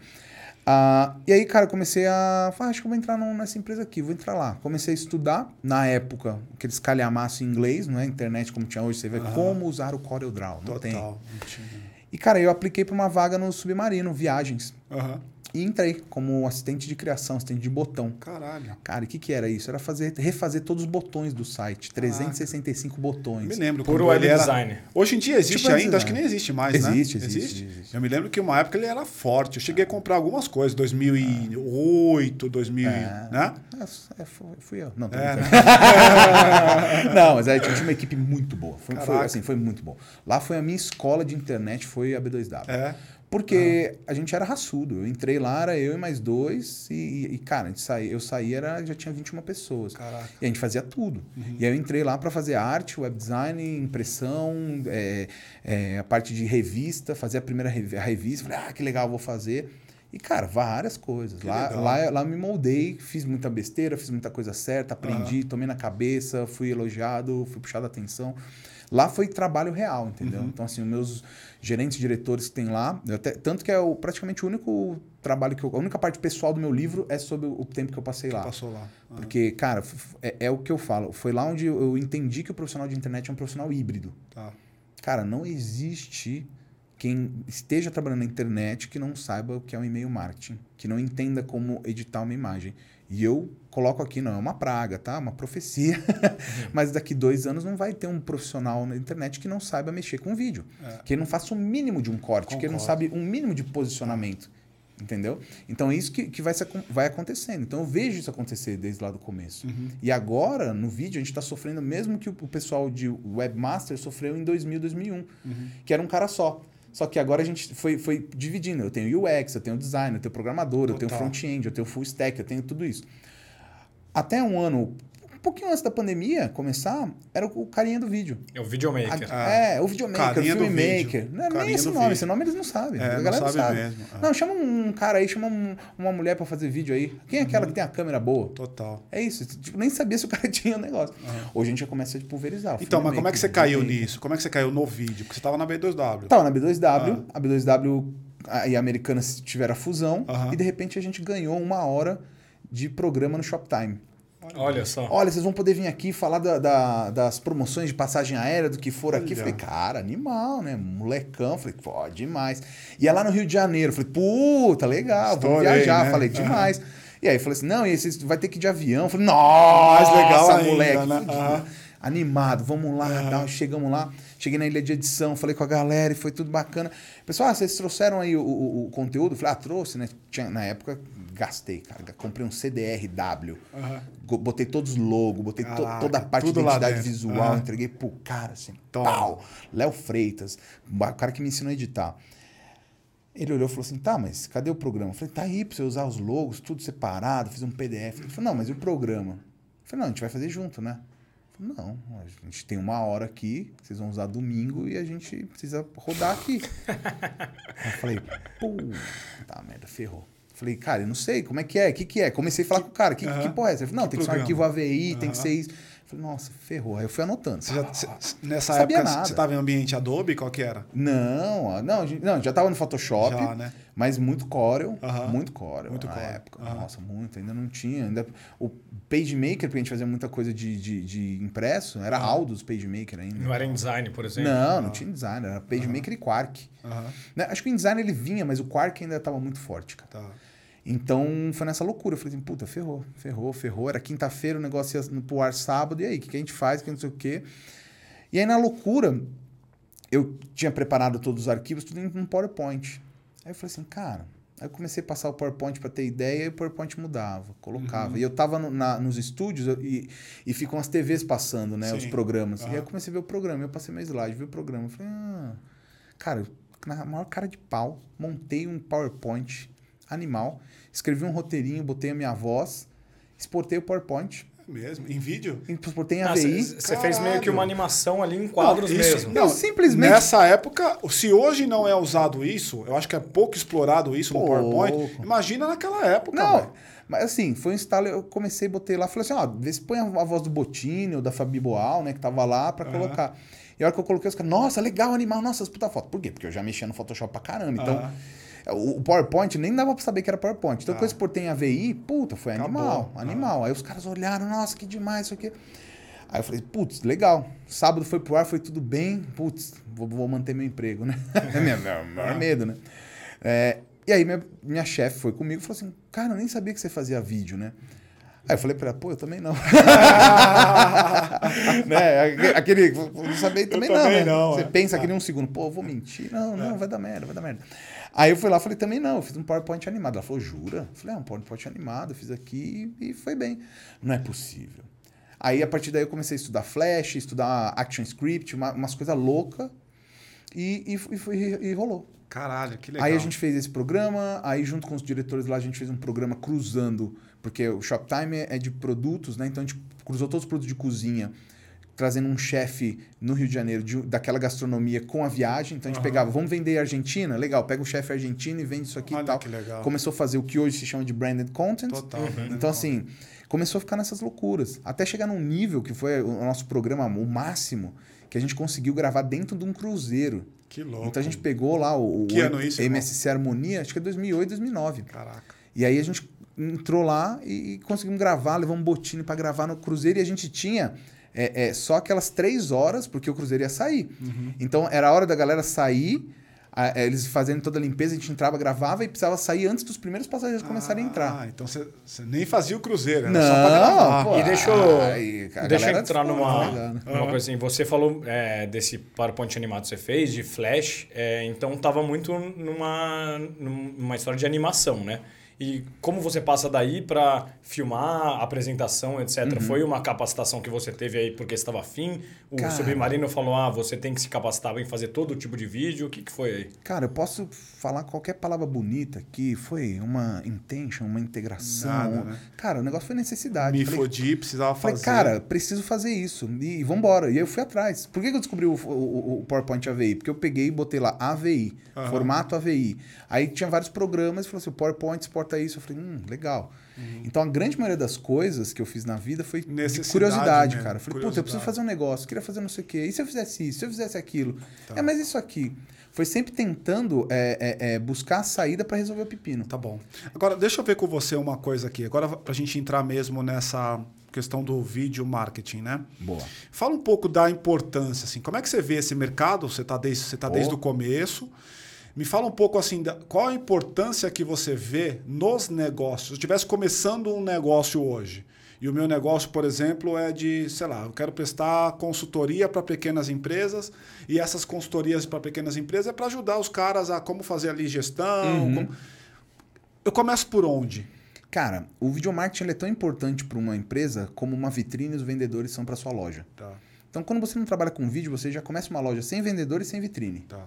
Ah, e aí, cara, eu comecei a falar, acho que eu vou entrar nessa empresa aqui, vou entrar lá. Comecei a estudar, na época, aqueles calhamaço em inglês, não é internet como tinha hoje, você vê Aham. como usar o CorelDRAW, não tem. Total. Não tinha. E, cara, eu apliquei para uma vaga no Submarino, Viagens, Aham. E entrei como assistente de criação, assistente de botão. Caralho. Cara, e o que que era isso? Era fazer, refazer todos os botões do site, 365 botões. Eu me lembro. Quando web ele era- design. Hoje em dia existe Tipo ainda, acho que design. nem existe mais, Existe, né? existe, existe. Eu me lembro que uma época ele era forte. Eu cheguei a comprar algumas coisas, 2008, 2000, É. né? É, é, fui, eu. Não, É, brincando. [LAUGHS] Não, mas aí a gente tinha uma equipe muito boa. Foi, foi, assim, foi muito bom. Lá foi a minha escola de internet, foi a B2W. É. Porque a gente era raçudo. Eu entrei lá, era eu e mais dois. E, e, cara, a gente saí, eu saí, era, já tinha 21 pessoas. Caraca. E a gente fazia tudo. E aí eu entrei lá para fazer arte, web design, impressão, é, é, a parte de revista, fazer a primeira revi- a revista. Falei, ah, que legal, vou fazer. E, cara, várias coisas. Lá, lá, lá me moldei, fiz muita besteira, fiz muita coisa certa, aprendi, tomei na cabeça, fui elogiado, fui puxado a atenção. Lá foi trabalho real, entendeu? Então, assim, os meus gerentes, diretores que tem lá, até- tanto que é o, praticamente o único trabalho que eu. A única parte pessoal do meu livro é sobre o tempo que eu passei lá. Passou lá. Ah. Porque, cara, é, é o que eu falo. Foi lá onde eu entendi que o profissional de internet é um profissional híbrido. Tá. Cara, não existe quem esteja trabalhando na internet que não saiba o que é um e-mail marketing, que não entenda como editar uma imagem. E eu coloco aqui, não é uma praga, tá? Uma profecia. Uhum. [LAUGHS] Mas daqui dois anos não vai ter um profissional na internet que não saiba mexer com vídeo. É. Que não faça o um mínimo de um corte, Concordo. que não sabe um mínimo de posicionamento. Entendeu? Então é isso que, que vai, ser, vai acontecendo. Então eu vejo isso acontecer desde lá do começo. Uhum. E agora, no vídeo, a gente está sofrendo mesmo que o, o pessoal de Webmaster sofreu em 2000, 2001, uhum. que era um cara só. Só que agora a gente foi, foi dividindo. Eu tenho UX, eu tenho design, eu tenho programador, Total. eu tenho front-end, eu tenho full stack, eu tenho tudo isso. Até um ano um pouquinho antes da pandemia começar, era o carinha do vídeo. É o videomaker. A, é, o videomaker, o filmmaker. Não é nem esse nome, vídeo. esse nome eles não sabem. É, a galera não sabe, sabe. mesmo. É. Não, chama um cara aí, chama um, uma mulher para fazer vídeo aí. Quem é aquela uhum. que tem a câmera boa? Total. É isso. Tipo, nem sabia se o cara [LAUGHS] tinha o um negócio. Uhum. Hoje a gente já começa a pulverizar. Então, mas como é que você caiu nisso? Como é que você caiu no vídeo? Porque você tava na B2W. Tava na B2W. Ah. A B2W e a americana tiveram a fusão. Uhum. E de repente a gente ganhou uma hora de programa no Shoptime. Olha só. Olha, vocês vão poder vir aqui falar da, da, das promoções de passagem aérea, do que for Olha. aqui. Falei, cara, animal, né? Molecão. Falei, pô, demais. Ia lá no Rio de Janeiro. Falei, puta, legal, Estourei, vamos viajar. Né? Falei, demais. Uhum. E aí, falei assim, não, e você vai ter que ir de avião. Falei, nossa, Mais legal ainda, moleque. Né? Uhum. Animado, vamos lá, uhum. chegamos lá. Cheguei na ilha de edição, falei com a galera e foi tudo bacana. Pessoal, ah, vocês trouxeram aí o, o, o conteúdo? Falei, ah, trouxe, né? Tinha, na época, gastei, cara. Comprei um CDR-W. Uhum. Botei todos os logos, botei Caraca, to, toda a parte de identidade visual, uhum. entreguei pro cara, assim, Toma. pau. Léo Freitas, o cara que me ensinou a editar. Ele olhou e falou assim: tá, mas cadê o programa? Eu falei: tá aí pra você usar os logos, tudo separado, fiz um PDF. Ele falou: não, mas e o programa? Eu falei: não, a gente vai fazer junto, né? Falei, não, a gente tem uma hora aqui, vocês vão usar domingo e a gente precisa rodar aqui. [LAUGHS] eu falei: pô, tá merda, ferrou. Falei, cara, eu não sei, como é que é? O que, que é? Comecei a falar com o cara, que, uh -huh. que porra é essa? Ele falou, não, que tem que ser um arquivo AVI, uh -huh. tem que ser isso. Falei, nossa, ferrou. Aí eu fui anotando. Você já, cê, nessa época, nada. você estava em ambiente Adobe? Qual que era? Não, não, não já estava no Photoshop, já, né? mas muito Corel, uh -huh. muito Corel muito na Corel. época. Nossa, muito, ainda não tinha. Ainda, o PageMaker, porque a gente fazia muita coisa de, de, de impresso, era Aldus PageMaker ainda. Não era em design, por exemplo? Não, não, tinha design, era PageMaker e Quark. Né? Acho que o InDesign ele vinha, mas o Quark ainda estava muito forte, cara. Tá. Então foi nessa loucura. Eu falei assim, puta, ferrou, ferrou, ferrou. Era quinta-feira, o negócio ia pro ar sábado, e aí, o que, que a gente faz? Que não sei o quê. E aí, na loucura, eu tinha preparado todos os arquivos, tudo em um PowerPoint. Aí eu falei assim, cara. Aí eu comecei a passar o PowerPoint para ter ideia e o PowerPoint mudava, colocava. Uhum. E eu tava no, na, nos estúdios e, e ficam as TVs passando, né? Sim. Os programas. Uhum. E aí eu comecei a ver o programa. Eu passei meu slide, vi o programa. Eu falei, ah, cara, na maior cara de pau, montei um PowerPoint animal. Escrevi um roteirinho, botei a minha voz, exportei o PowerPoint. É mesmo? Em vídeo? Exportei em ah, AVI. Você fez meio que uma animação ali em quadros não, isso, mesmo. Não, simplesmente. Nessa época, se hoje não é usado isso, eu acho que é pouco explorado isso pouco. no PowerPoint. Imagina naquela época. Não. Véio. Mas assim, foi um instalo, eu comecei, botei lá, falei assim, ó, vê se põe a, voz do Botini ou da Fabi Boal, né, que tava lá para uhum. colocar. E a hora que eu coloquei, os caras, nossa, legal, animal, nossa, puta foto. Por quê? Porque eu já mexia no Photoshop pra caramba. Então, uhum. O PowerPoint nem dava pra saber que era PowerPoint. Então, ah. quando eu exportei em AVI, puta, foi Acabou. animal, ah. animal. Ah. Aí os caras olharam, nossa, que demais isso aqui. Aí eu falei, putz, legal. Sábado foi pro ar, foi tudo bem. Putz, vou, vou manter meu emprego, né? [LAUGHS] é meu maior medo, né? É, e aí minha, minha chefe foi comigo e falou assim, cara, eu nem sabia que você fazia vídeo, né? Aí eu falei pra ela, pô, eu também não. [LAUGHS] né? Aquele, não sabia também, não, também né? não. Você é. pensa ah. que nem um segundo, pô, eu vou mentir. Não, não, é. vai dar merda, vai dar merda. Aí eu fui lá falei, também não, eu fiz um PowerPoint animado. Ela falou, jura? Eu falei, é, um PowerPoint animado, eu fiz aqui e foi bem. Não é possível. Aí, a partir daí, eu comecei a estudar Flash, estudar ActionScript, uma, umas coisas loucas, e, e, e, e rolou. Caralho, que legal. Aí a gente fez esse programa, aí junto com os diretores lá, a gente fez um programa cruzando, porque o Shoptime é de produtos, né? Então a gente cruzou todos os produtos de cozinha trazendo um chefe no Rio de Janeiro de, daquela gastronomia com a viagem. Então a gente uhum. pegava, vamos vender Argentina? Legal, pega o chefe argentino e vende isso aqui Olha e tal. Que legal. Começou a fazer o que hoje se chama de branded content. Total. Uhum. Então, assim, começou a ficar nessas loucuras. Até chegar num nível que foi o nosso programa, o máximo, que a gente conseguiu gravar dentro de um cruzeiro. Que louco. Então a gente pegou lá o, que o ano isso, MSC irmão? Harmonia, acho que é 2008, 2009. Caraca. E aí a gente entrou lá e, e conseguimos gravar, levamos um botine para gravar no cruzeiro e a gente tinha é, é, só aquelas três horas, porque o Cruzeiro ia sair. Uhum. Então era a hora da galera sair, a- é, eles fazendo toda a limpeza, a gente entrava, gravava e precisava sair antes dos primeiros passageiros começarem a entrar. Ah, então você nem fazia o cruzeiro, era só pra gravar. pô, E deixa eu, ai, a deixa eu entrar numa, desculpa, né? numa coisa assim. Você falou é, desse PowerPoint animado que você fez, de Flash, é, então tava muito numa, numa história de animação, né? E como você passa daí para filmar, apresentação, etc. Uhum. Foi uma capacitação que você teve aí porque estava afim? O Cara. Submarino falou, ah, você tem que se capacitar em fazer todo tipo de vídeo. O que, que foi aí? Cara, eu posso falar qualquer palavra bonita que foi uma intention, uma integração. Nada, né? Cara, o negócio foi necessidade. Me Falei, fodi, precisava Falei, fazer. cara, preciso fazer isso. E vambora. E aí eu fui atrás. Por que que eu descobri o, o- o PowerPoint AVI? Porque eu peguei e botei lá AVI, Aham. formato AVI. Aí tinha vários programas e falou assim: o PowerPoint exporta isso. Eu falei, hum, legal. Então a grande maioria das coisas que eu fiz na vida foi de Uhum. Curiosidade, mesmo, cara. Eu falei, puta, eu preciso fazer um negócio, queria fazer não sei o quê. E se eu fizesse isso? Se eu fizesse aquilo? Tá. É, mas isso aqui. Foi sempre tentando é, é, é, buscar a saída para resolver o pepino. Tá bom. Agora, deixa eu ver com você uma coisa aqui. Agora, pra gente entrar mesmo nessa questão do vídeo marketing, né? Boa. Fala um pouco da importância, assim. Como é que você vê esse mercado? Você está desde, você tá desde o começo. Me fala um pouco assim, da, qual a importância que você vê nos negócios? Se eu estivesse começando um negócio hoje, e o meu negócio, por exemplo, é de, sei lá, eu quero prestar consultoria para pequenas empresas, e essas consultorias para pequenas empresas é para ajudar os caras a como fazer ali gestão. Uhum. como- Eu começo por onde? Cara, o video marketing ele é tão importante para uma empresa como uma vitrine os vendedores são para sua loja. Tá, Então, quando você não trabalha com vídeo, você já começa uma loja sem vendedor e sem vitrine. tá.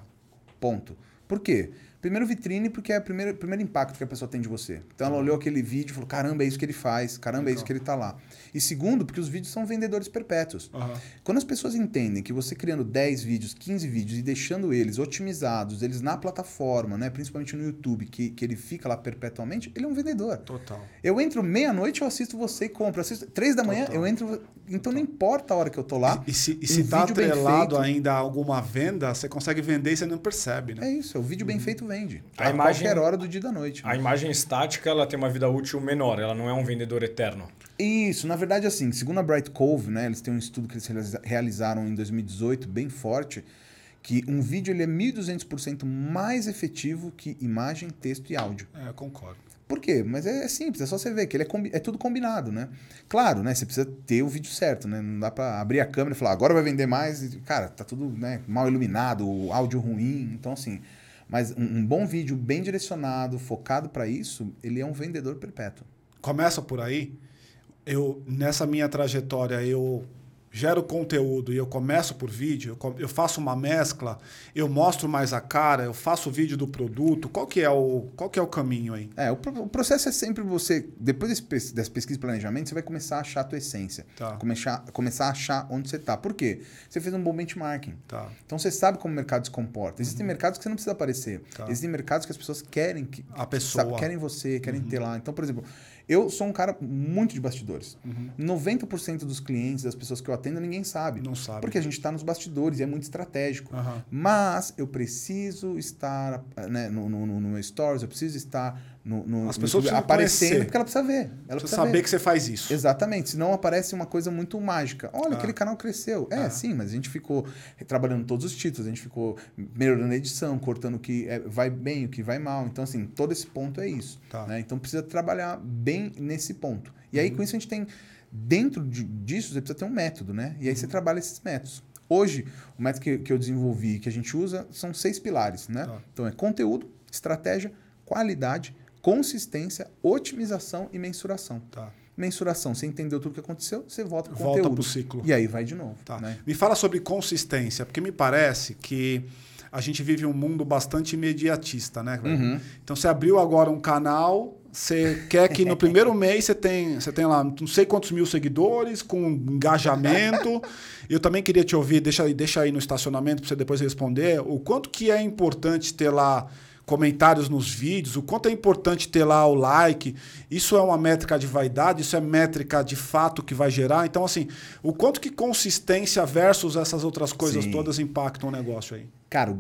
Ponto. Por quê? Primeiro vitrine, porque é o primeiro, primeiro impacto que a pessoa tem de você. Então ela olhou aquele vídeo e falou: caramba, é isso que ele faz, caramba, é isso Legal. que ele tá lá. E segundo, porque os vídeos são vendedores perpétuos. Aham. Quando as pessoas entendem que você criando 10 vídeos, 15 vídeos e deixando eles otimizados, eles na plataforma, né, principalmente no YouTube, que, que ele fica lá perpetuamente, ele é um vendedor. Total. Eu entro meia-noite, eu assisto você e compro. Assisto três da manhã, Total. eu entro. Então não importa a hora que eu tô lá. E, e se, e um se tá atrelado feito- ainda a alguma venda, você consegue vender e você não percebe, né? É isso, é o vídeo bem feito vende. A A, imagem- qualquer hora do dia e da noite. A imagem estática ela tem uma vida útil menor, ela não é um vendedor eterno. Isso, na verdade, assim, segundo a Bright Cove, né, eles têm um estudo que eles realiza- realizaram em 2018, bem forte, que um vídeo ele é 1.200% mais efetivo que imagem, texto e áudio. É, eu concordo. Por quê? Mas é, é simples, é só você ver que ele é, combi- é tudo combinado, né? Claro, né? Você precisa ter o vídeo certo, né? Não dá pra abrir a câmera e falar, agora vai vender mais. E, cara, tá tudo né, mal iluminado, o áudio ruim. Então, assim. Mas um, um bom vídeo bem direcionado, focado para isso, ele é um vendedor perpétuo. Começa por aí. Eu nessa minha trajetória eu gero conteúdo e eu começo por vídeo, eu, faço uma mescla, eu mostro mais a cara, eu faço o vídeo do produto. Qual que é o qual que é o caminho aí? É, o, pro- o processo é sempre você, depois desse, pes- dessa pesquisa e planejamento, você vai começar a achar a tua essência. Tá. Começar, começar a achar onde você tá. Por quê? Você fez um bom benchmarking. Tá. Então você sabe como o mercado se comporta. Existem mercados que você não precisa aparecer. Uhum. Tá. Existem mercados que as pessoas querem que A pessoa. sabe, querem você, querem Uhum. ter lá. Então, por exemplo, eu sou um cara muito de bastidores. Uhum. 90% dos clientes, das pessoas que eu atendo, ninguém sabe. Não sabe. Porque a gente está nos bastidores e é muito estratégico. Aham. Mas eu preciso estar né, no, no, no, no stories, eu preciso estar no, no, As pessoas precisam aparecendo, conhecer. porque ela precisa ver. Ela Precisa precisa saber ver. que você faz isso. Exatamente, senão aparece uma coisa muito mágica. Olha, Ah. aquele canal cresceu. É, Ah. sim, mas a gente ficou trabalhando todos os títulos, a gente ficou melhorando a edição, cortando o que é, vai bem, o que vai mal. Então, assim, todo esse ponto é isso. Tá. né? Então, precisa trabalhar bem nesse ponto. E aí, com isso, a gente tem. Dentro de- disso, você precisa ter um método, né? E aí você trabalha esses métodos. Hoje, o método que, que eu desenvolvi, que a gente usa, são seis pilares, né? Tá. Então, é conteúdo, estratégia, qualidade, consistência, otimização e mensuração. Tá. Mensuração, você entendeu tudo o que aconteceu, você volta pro Volta conteúdo. pro ciclo. E aí vai de novo. Tá. né? Me fala sobre consistência, porque me parece que a gente vive um mundo bastante imediatista, né? Uhum. Então você abriu agora um canal, você quer que no primeiro mês você tem, você tem lá não sei quantos mil seguidores, com engajamento. Eu também queria te ouvir, deixa, aí- deixa aí no estacionamento para você depois responder, o quanto que é importante ter lá comentários nos vídeos, o quanto é importante ter lá o like. Isso é uma métrica de vaidade, isso é métrica de fato que vai gerar. Então, assim, o quanto que consistência versus essas outras coisas Sim. todas impactam o negócio aí? Cara,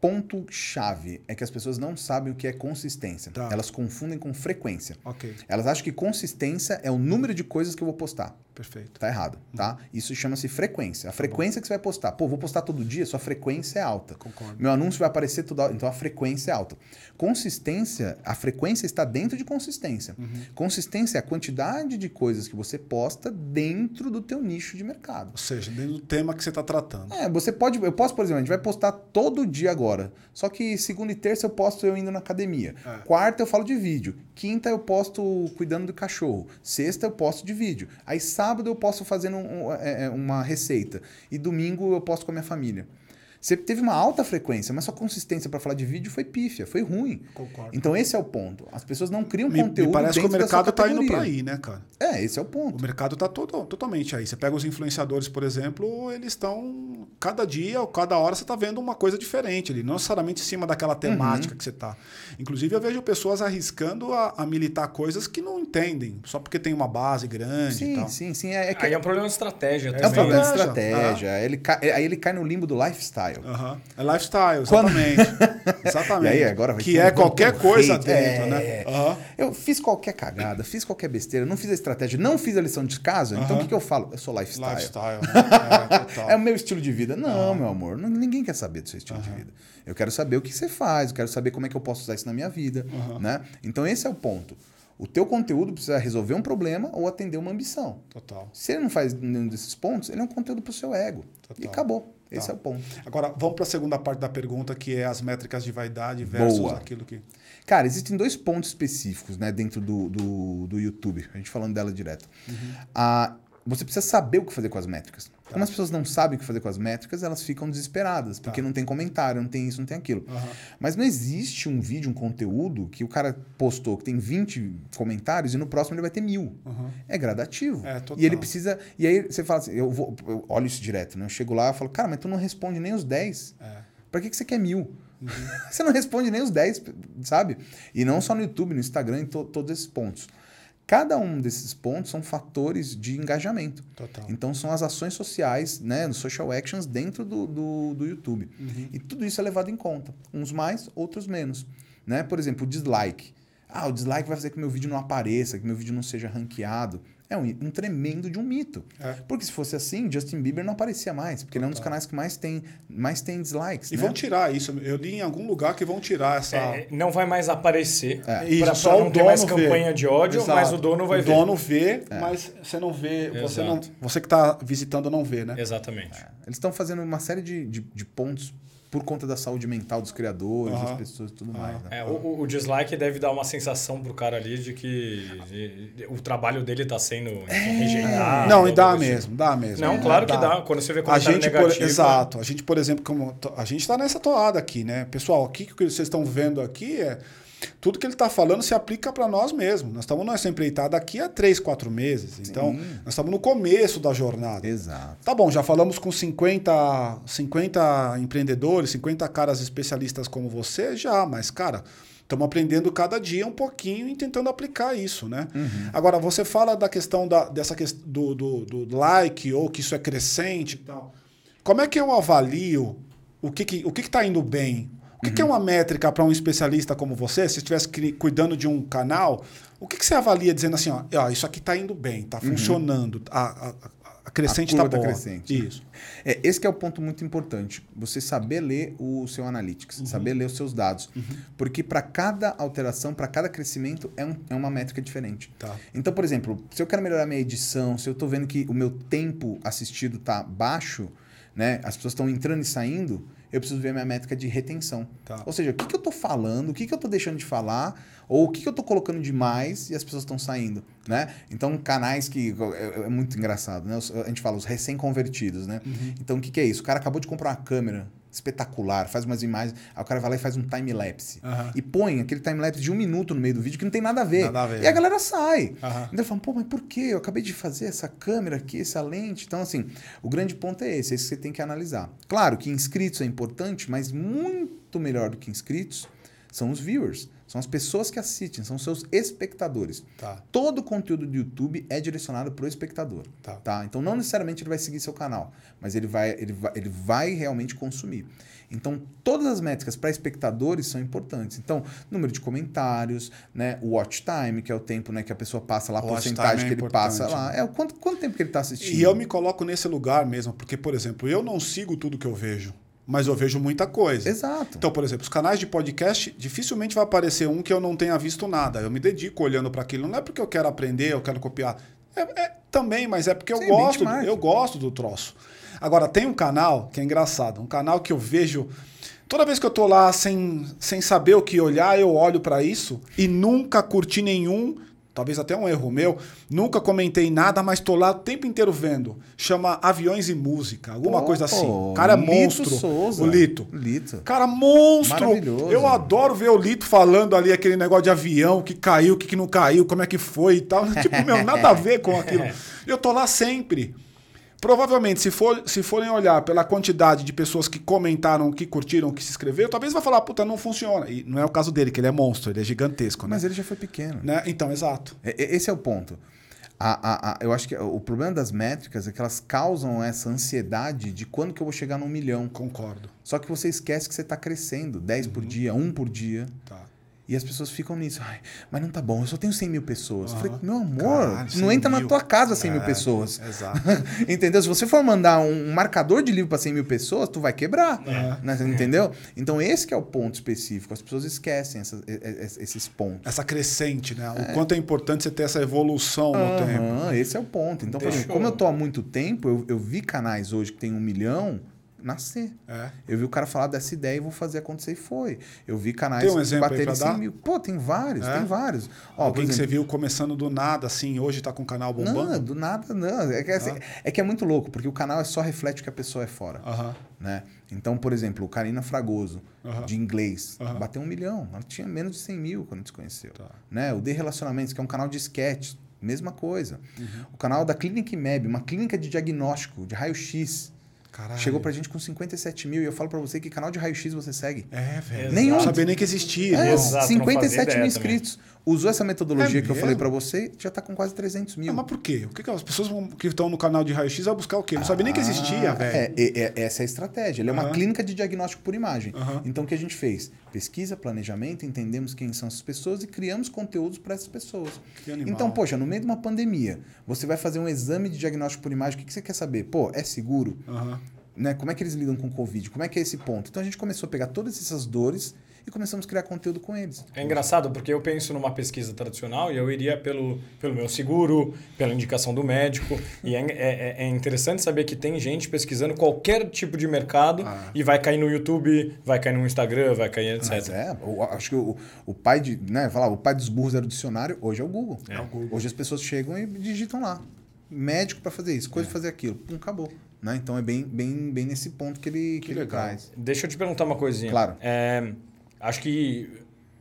o ponto-chave é que as pessoas não sabem o que é consistência. Tá. Elas confundem com frequência. Ok, Elas acham que consistência é o número de coisas que eu vou postar. perfeito. Tá errado, tá? Isso chama-se frequência. A frequência que você vai postar. Pô, vou postar todo dia, sua frequência é alta. Concordo. Meu anúncio vai aparecer toda hora, então a frequência é alta. Consistência, a frequência está dentro de consistência. Consistência é a quantidade de coisas que você posta dentro do teu nicho de mercado. Ou seja, dentro do tema que você está tratando. É, você pode. Eu posso, por exemplo, a gente vai postar todo dia agora. Só que segunda e terça eu posto eu indo na academia. É. Quarta eu falo de vídeo. Quinta eu posto cuidando do cachorro. Sexta eu posto de vídeo. Aí sábado eu posto fazendo um- é, é, uma receita. E domingo eu posto com a minha família. Você teve uma alta frequência, mas sua consistência para falar de vídeo foi pífia, foi ruim. Concordo. Então esse é o ponto. As pessoas não criam Me, conteúdo me parece que o mercado está indo para aí, né, cara? É, esse é o O ponto. mercado está todo, totalmente aí. Você pega os influenciadores, por exemplo, eles estão. Cada dia ou cada hora você está vendo uma coisa diferente ali, não necessariamente em cima daquela Uhum. temática que você está. Inclusive, eu vejo pessoas arriscando a, a militar coisas que não entendem, só porque tem uma base grande e Sim, tal. sim, sim. É, é que Aí é um problema de estratégia é um também. problema de né? estratégia. Ele cai- aí ele cai no limbo do lifestyle. Aham. É lifestyle, Quando- exatamente. [LAUGHS] exatamente. E aí, agora vai que é qualquer coisa dentro, É. né? Eu fiz qualquer cagada, fiz qualquer besteira, não fiz a estratégia, não fiz a lição de casa, então o que, que eu falo? Eu sou lifestyle. Lifestyle. Né? [LAUGHS] É. É o meu estilo de vida. Não, meu amor, ninguém quer saber do seu estilo de vida. Eu quero saber o que você faz, eu quero saber como é que eu posso usar isso na minha vida, né? Então esse é o ponto. O teu conteúdo precisa resolver um problema ou atender uma ambição. Total. Se ele não faz nenhum desses pontos, ele é um conteúdo pro seu ego. E Total. acabou. Esse Tá. é o ponto. Agora, vamos para a segunda parte da pergunta, que é as métricas de vaidade versus Boa. aquilo que. Cara, existem dois pontos específicos né, dentro do, do, do YouTube, a gente falando dela direto. Ah, você precisa saber o que fazer com as métricas. Como as pessoas não sabem o que fazer com as métricas, elas ficam desesperadas, porque não tem comentário, não tem isso, não tem aquilo. Aham. Mas não existe um vídeo, um conteúdo que o cara postou que tem 20 comentários e no próximo ele vai ter mil. Aham. É gradativo. É. E ele precisa. E aí você fala assim, eu, vou, eu olho isso direto, né? Eu chego lá e falo, cara, mas tu não responde nem os 10. É. Pra que, que você quer mil? Uhum. [LAUGHS] você não responde nem os 10, sabe? E não só no YouTube, no Instagram, em to- todos esses pontos. Cada um desses pontos são fatores de engajamento. Total. Então são as ações sociais, né, social actions dentro do, do, do YouTube. Uhum. E tudo isso é levado em conta. Uns mais, outros menos. Né? Por exemplo, o dislike. Ah, o dislike vai fazer que meu vídeo não apareça, que meu vídeo não seja ranqueado. É um, um tremendo de um mito. É. Porque se fosse assim, Justin Bieber não aparecia mais, porque ele é um dos canais que mais tem, mais tem dislikes. E né? vão tirar isso. Eu li em algum lugar que vão tirar essa. É, não vai mais aparecer. É. Isso, pra, só pra o não ter dono mais vê. campanha de ódio, Exato. mas o dono vai o ver. dono vê, mas você não vê. Você, não, você que está visitando não vê, né? Exatamente. Eles estão fazendo uma série de, de, de pontos por conta da saúde mental dos criadores, Aham. das pessoas e tudo mais. Né? É, o- o, dislike deve dar uma sensação pro cara ali de que de- de- o trabalho dele tá sendo rejeitado. não, e dá assim. mesmo, dá mesmo. Não, É, claro que dá. Quando você vê A gente, por, negativo... exato. A gente, por exemplo, como a gente está nessa toada aqui, né? Pessoal, o que, que vocês estão vendo aqui é tudo que ele está falando se aplica para nós mesmos. Nós estamos nessa empreitada aqui há três, quatro meses. Então, nós estamos no começo da jornada. Exato. Tá bom, já falamos com 50, 50 empreendedores, 50 caras especialistas como você, já, mas, cara, estamos aprendendo cada dia um pouquinho e tentando aplicar isso, né? Agora, você fala da questão da, dessa questão do, do, do like ou que isso é crescente e tal. Como é que eu avalio o que que, o que, que tá indo bem? O que, que é uma métrica para um especialista como você, se estivesse cuidando de um canal, o que, que você avalia dizendo assim, ó, ó, isso aqui está indo bem, está funcionando, a, a, a crescente está tá boa. crescente. Isso. É, esse que é o ponto muito importante. Você saber ler o seu analytics, saber ler os seus dados. Porque para cada alteração, para cada crescimento, é, um- é uma métrica diferente. Tá. Então, por exemplo, se eu quero melhorar minha edição, se eu estou vendo que o meu tempo assistido está baixo, né, as pessoas estão entrando e saindo, eu preciso ver minha métrica de retenção. Tá. Ou seja, o que, que eu estou falando, o que, que eu estou deixando de falar, ou o que, que eu estou colocando demais e as pessoas estão saindo, né? Então, canais que... É, é muito engraçado, né? A gente fala os recém-convertidos, né? Então, o que, que é isso? O cara acabou de comprar uma câmera espetacular, faz umas imagens, aí o cara vai lá e faz um time-lapse. E põe aquele time-lapse de um minuto no meio do vídeo que não tem nada a ver. Nada a ver. E a galera sai. Aham. Então ele fala, pô, mas por quê? Eu acabei de fazer essa câmera aqui, essa lente. Então, assim, o grande ponto é esse, esse que você tem que analisar. Claro que inscritos é importante, mas muito melhor do que inscritos são os viewers. São as pessoas que assistem, são seus espectadores. Tá. Todo o conteúdo do YouTube é direcionado para o espectador. Tá. Tá? Então, não necessariamente ele vai seguir seu canal, mas ele vai, ele vai, ele vai realmente consumir. Então, todas as métricas para espectadores são importantes. Então, número de comentários, né? o watch time, que é o tempo né, que a pessoa passa lá, a porcentagem é que ele passa lá. É o quanto, quanto tempo que ele está assistindo. E eu me coloco nesse lugar mesmo, porque, por exemplo, eu não sigo tudo que eu vejo, mas eu vejo muita coisa. Exato. Então, por exemplo, os canais de podcast, dificilmente vai aparecer um que eu não tenha visto nada. Eu me dedico olhando para aquilo. Não é porque eu quero aprender, eu quero copiar. É, é também, mas é porque eu Sim, gosto, benchmark. eu gosto do troço. Agora, tem um canal que é engraçado, um canal que eu vejo. Toda vez que eu tô lá sem, sem saber o que olhar, eu olho para isso e nunca curti nenhum, talvez até um erro meu, nunca comentei nada, mas tô lá o tempo inteiro vendo. Chama Aviões e Música, alguma Pô, coisa assim. cara é monstro. Souza. O Lito. Lito. Cara, monstro! Maravilhoso. Eu adoro ver o Lito falando ali aquele negócio de avião, o que caiu, o que que não caiu, como é que foi e tal. [LAUGHS] Tipo, meu, nada a ver com aquilo. [LAUGHS] Eu tô lá sempre. Provavelmente, se, for, se forem olhar pela quantidade de pessoas que comentaram, que curtiram, que se inscreveram, talvez vai falar, puta, não funciona. E não é o caso dele, que ele é monstro, ele é gigantesco, né? Mas ele já foi pequeno. Né? Então, exato. Esse é o ponto. A- a- a- eu acho que o problema das métricas é que elas causam essa ansiedade de quando que eu vou chegar num milhão. Concordo. Só que você esquece que você está crescendo. 10 por dia, 1 por dia. Tá. E as pessoas ficam nisso. Ai, mas não tá bom, eu só tenho 100 mil pessoas. Eu falei, meu amor, Caralho, 100 não entra na mil. tua casa 100 mil É, pessoas. Exato. [LAUGHS] Entendeu? Se você for mandar um marcador de livro para 100 mil pessoas, tu vai quebrar. né? Entendeu? Então, esse que é o ponto específico. As pessoas esquecem essas- e- e- esses pontos. Essa crescente, né? O quanto é importante você ter essa evolução no tempo. Esse é o ponto. Então, exemplo, como eu tô há muito tempo, eu, eu vi canais hoje que tem um milhão nascer. É. Eu vi o cara falar dessa ideia e vou fazer acontecer e foi. Eu vi canais Tem um exemplo aí baterem pra 100 dar? mil. Pô, tem vários, É? tem vários. Ó, Alguém por que você exemplo, viu começando do nada, assim, hoje tá com o canal bombando? Não, do nada não. É que, assim, é que é muito louco, porque o canal é só reflete o que a pessoa é fora. Né? Então, por exemplo, o Karina Fragoso, Aham. de inglês, Aham. bateu um milhão. Ela tinha menos de 100 mil quando se conheceu. Tá. Né? O De Relacionamentos, que é um canal de sketch, mesma coisa. Uhum. O canal da Clinic Meb, uma clínica de diagnóstico, de raio-x, Caralho. chegou pra gente com 57 mil. E eu falo pra você que canal de raio-x você segue. É, velho. Nenhum. Não sabia nem que existia. É, não. Exato, não 57 fazia mil inscritos. Usou essa metodologia É que eu falei pra você, já tá com quase 300 mil. Ah, mas por quê? O que, que as pessoas que estão no canal de raio-x vão buscar o quê? Não sabia nem que existia, Ah, velho. É, essa é a estratégia. Ele é uma Aham. clínica de diagnóstico por imagem. Aham. Então, o que a gente fez? Pesquisa, planejamento, entendemos quem são essas pessoas e criamos conteúdos para essas pessoas. Então, poxa, no meio de uma pandemia, você vai fazer um exame de diagnóstico por imagem, o que, que você quer saber? Pô, é seguro? Aham. Né? Como é que eles lidam com o Covid? Como é que é esse ponto? Então, a gente começou a pegar todas essas dores e começamos a criar conteúdo com eles. É engraçado porque eu penso numa pesquisa tradicional e eu iria pelo, pelo meu seguro, pela indicação do médico. E é, é, é interessante saber que tem gente pesquisando qualquer tipo de mercado Ah. e vai cair no YouTube, vai cair no Instagram, vai cair etc. Mas é, o- acho que o, o pai de, né, falar, o pai dos burros era o dicionário, hoje é o Google. É o Google. Hoje as pessoas chegam e digitam lá. Médico para fazer isso, coisa É. pra fazer aquilo. Pum, acabou. Né? Então é bem, bem, bem nesse ponto que ele, que Que ele legal. traz. Deixa eu te perguntar uma coisinha. Claro. É, acho que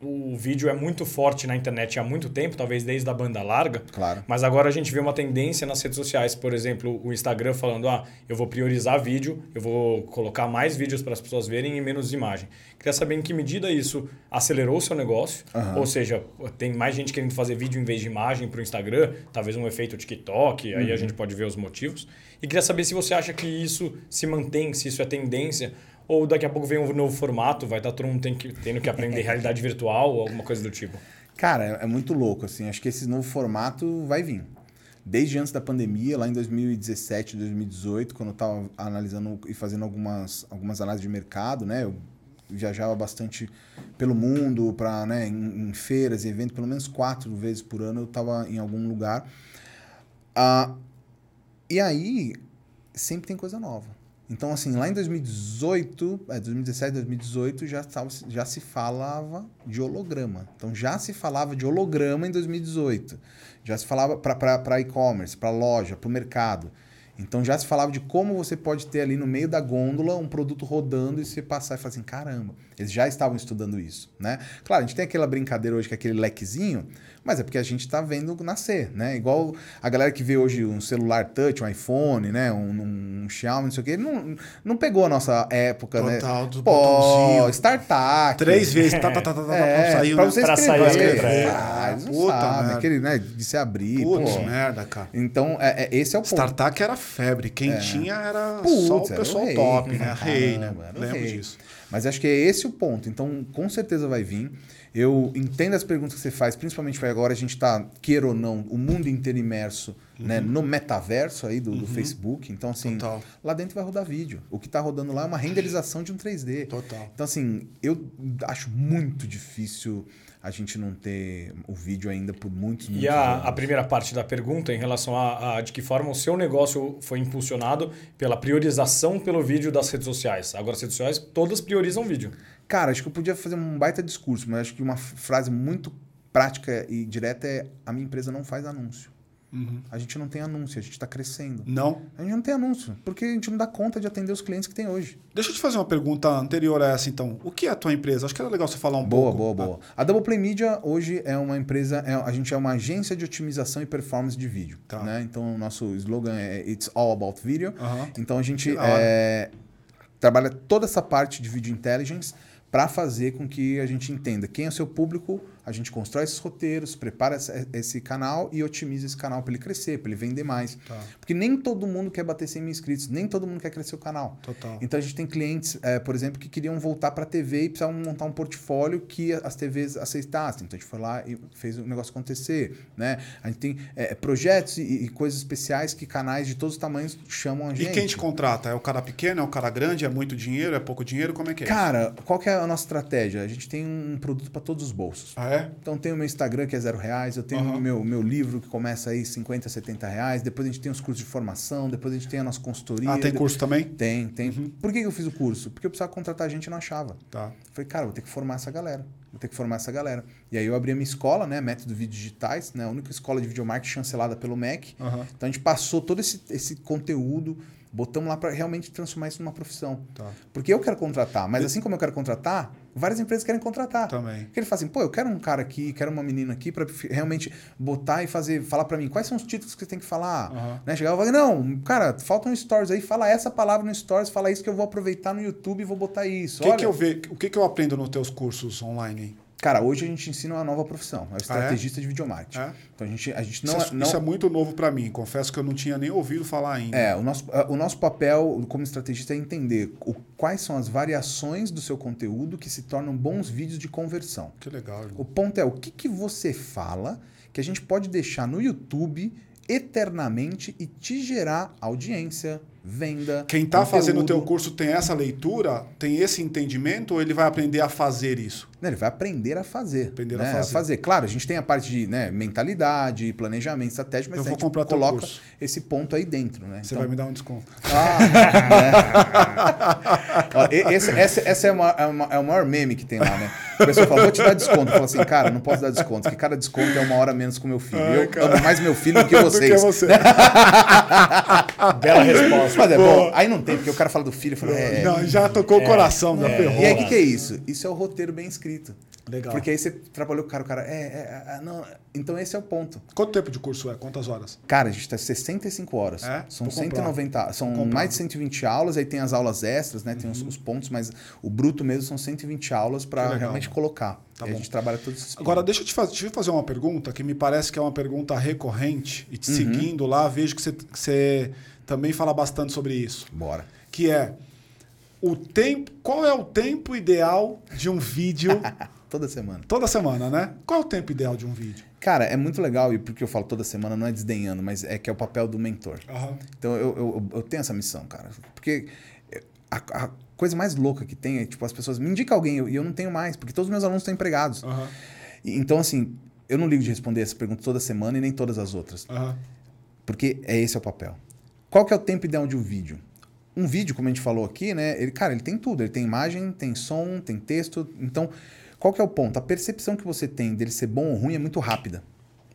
o vídeo é muito forte na internet há muito tempo, talvez desde a banda larga. Claro. Mas agora a gente vê uma tendência nas redes sociais, por exemplo, o Instagram falando: ah, eu vou priorizar vídeo, eu vou colocar mais vídeos para as pessoas verem e menos imagem. Queria saber em que medida isso acelerou o seu negócio, Aham. ou seja, tem mais gente querendo fazer vídeo em vez de imagem para o Instagram, talvez um efeito TikTok, aí a gente pode ver os motivos. E queria saber se você acha que isso se mantém, se isso é tendência, ou daqui a pouco vem um novo formato, vai estar todo mundo tem que- tendo que aprender [LAUGHS] realidade virtual ou alguma coisa do tipo. Cara, é, é muito louco, assim. Acho que esse novo formato vai vir. Desde antes da pandemia, lá em 2017, 2018, quando eu estava analisando e fazendo algumas, algumas análises de mercado, né? Eu viajava bastante pelo mundo, para né, em, em feiras e eventos, pelo menos quatro vezes por ano eu estava em algum lugar. Ah, e aí, sempre tem coisa nova. Então, assim, lá em 2018, é, 2017, 2018, já, já se falava de holograma. Então, já se falava de holograma em 2018. Já se falava para e-commerce, para loja, para o mercado. Então já se falava de como você pode ter ali no meio da gôndola um produto rodando e você passar e falar assim, caramba, eles já estavam estudando isso, né? Claro, a gente tem aquela brincadeira hoje que é aquele lequezinho, mas é porque a gente está vendo nascer, né? Igual a galera que vê hoje um celular touch, um iPhone, né? Um, um Xiaomi, não sei o quê, não, não pegou a nossa época, né? Total, Pô, startup. Três vezes, tá, tá, tá, tá, tá, É, saiu, pra né? você Pra escrever. é. Ah, eles não Puta sabem, aquele, né, de se abrir. Putz, merda, cara. Então, é, é- esse é o ponto. Startup era febre. Quem tinha era Putz, só o pessoal o rei. top, né? Rei, né? Lembro rei. disso. Mas acho que é esse o ponto. Então, com certeza vai vir. Eu entendo as perguntas que você faz, principalmente porque agora a gente está, queira ou não, o mundo inteiro imerso né, no metaverso aí do, do Facebook. Então, assim, Total. lá dentro vai rodar vídeo. O que está rodando lá é uma renderização de um 3D. Total. Então, assim, eu acho muito difícil a gente não ter o vídeo ainda por muitos, muitos E a, anos. a primeira parte da pergunta, em relação a, a de que forma o seu negócio foi impulsionado pela priorização pelo vídeo das redes sociais. Agora, as redes sociais todas priorizam vídeo. Cara, acho que eu podia fazer um baita discurso, mas acho que uma frase muito prática e direta é: a minha empresa não faz anúncio. Uhum. A gente não tem anúncio, a gente está crescendo. Não? A gente não tem anúncio, porque a gente não dá conta de atender os clientes que tem hoje. Deixa eu te fazer uma pergunta anterior a essa, então. O que é a tua empresa? Acho que era legal você falar um boa, pouco. boa, boa. A Double Play Media hoje é uma empresa, é- a gente é uma agência de otimização e performance de vídeo. Tá. Né? Então, o nosso slogan é It's All About Video. Aham. Então, a gente é, trabalha toda essa parte de video intelligence para fazer com que a gente entenda quem é o seu público, a gente constrói esses roteiros, prepara essa- esse canal e otimiza esse canal para ele crescer, para ele vender mais. Tá. Porque nem todo mundo quer bater 100 mil inscritos, nem todo mundo quer crescer o canal. Total. Então a gente tem clientes, eh, por exemplo, que queriam voltar para a TV e precisavam montar um portfólio que as TVs aceitassem. Então a gente foi lá e fez o negócio acontecer. Né? A gente tem eh, projetos e, e coisas especiais que canais de todos os tamanhos chamam a E gente. quem te contrata? É o cara pequeno, é o cara grande, é muito dinheiro, é pouco dinheiro? Como é que é? Cara, qual que é a nossa estratégia? A gente tem um produto para todos os bolsos. Ah, é? Então tem o meu Instagram que é zero reais, eu tenho o meu, meu livro que começa aí 50, 70 reais, depois a gente tem os cursos de formação, depois a gente tem a nossa consultoria. Ah, tem curso também? Tem, tem. Uhum. Por que eu fiz o curso? Porque eu precisava contratar gente e não achava. Tá. Falei, cara, vou ter que formar essa galera. Vou ter que formar essa galera. E aí eu abri a minha escola, né? Método Vídeos Digitais, né? A única escola de videomarketing chancelada pelo MEC. Aham. Então a gente passou todo esse, esse conteúdo, botamos lá para realmente transformar isso numa profissão. Tá. Porque eu quero contratar, mas assim como eu quero contratar, várias empresas querem contratar. Também. Porque ele fala assim, pô, eu quero um cara aqui, quero uma menina aqui para realmente botar e fazer, falar para mim quais são os títulos que você tem que falar. Aham. Né? Chegava e falava, não, cara, faltam stories aí, fala essa palavra no stories, fala isso que eu vou aproveitar no YouTube e vou botar isso. O que, Olha, que eu ve... o que, que eu aprendo nos teus cursos online? Cara, hoje a gente ensina uma nova profissão, é o estrategista de videomarketing. É? Então a gente, a gente não, isso, é, não isso é muito novo pra mim. Confesso que eu não tinha nem ouvido falar ainda. É, o nosso, o nosso papel como estrategista é entender o, quais são as variações do seu conteúdo que se tornam bons vídeos de conversão. Que legal. irmão. O ponto é o que, que você fala que a gente pode deixar no YouTube eternamente e te gerar audiência, venda. Quem tá fazendo o teu curso tem essa leitura, tem esse entendimento ou ele vai aprender a fazer isso? Não, ele vai aprender a fazer. Aprender a né? fazer. Claro, a gente tem a parte de né, mentalidade, planejamento, estratégia, mas Eu a gente coloca esse ponto aí dentro. Né? Você Então- vai me dar um desconto. [LAUGHS] Ó, e- esse, essa essa é, uma, é, uma- é o maior meme que tem lá, né? A pessoa fala, vou te dar desconto. Eu falo assim, cara, não posso dar desconto, porque cada desconto é uma hora menos com meu filho. Ai, eu cara. amo mais meu filho do que [LAUGHS] Do vocês. que você. [LAUGHS] Bela resposta. Mas é bom. Aí não tem, porque o cara fala do filho, eu falo, é. Não, já tocou o coração, já ferrou. E aí, o que, que é isso? Isso é o roteiro bem escrito. Legal. Porque aí você trabalhou com o cara, o cara, é, é, é, não. Então esse é o ponto. Quanto tempo de curso é? Quantas horas? Cara, a gente tá 65 horas. É? São Vou comprar. 190, são mais de 120 aulas, aí tem as aulas extras, né? Uhum. Tem os, os pontos, mas o bruto mesmo são 120 aulas para realmente colocar. Tá e a gente trabalha todos esses Agora, deixa eu, te fazer, deixa eu fazer uma pergunta que me parece que é uma pergunta recorrente e Uhum. te seguindo lá, vejo que você, que você também fala bastante sobre isso. Bora. Que é o tempo. Qual é o tempo ideal de um vídeo [LAUGHS] Toda semana. toda semana, né? Qual é o tempo ideal de um vídeo? Cara, é muito legal, e porque eu falo toda semana, não é desdenhando, mas é que é o papel do mentor. Aham. Então eu, eu, eu tenho essa missão, cara. Porque a, a coisa mais louca que tem é, tipo, as pessoas me indicam alguém e eu, eu não tenho mais, porque todos os meus alunos estão empregados. Aham. E- Então, assim, eu não ligo de responder essa pergunta toda semana e nem todas as outras. Aham. Porque é esse é o papel. Qual que é o tempo ideal de um vídeo? Um vídeo, como a gente falou aqui, né? Ele, cara, ele tem tudo. Ele tem imagem, tem som, tem texto. Então, qual que é o ponto? A percepção que você tem dele ser bom ou ruim é muito rápida.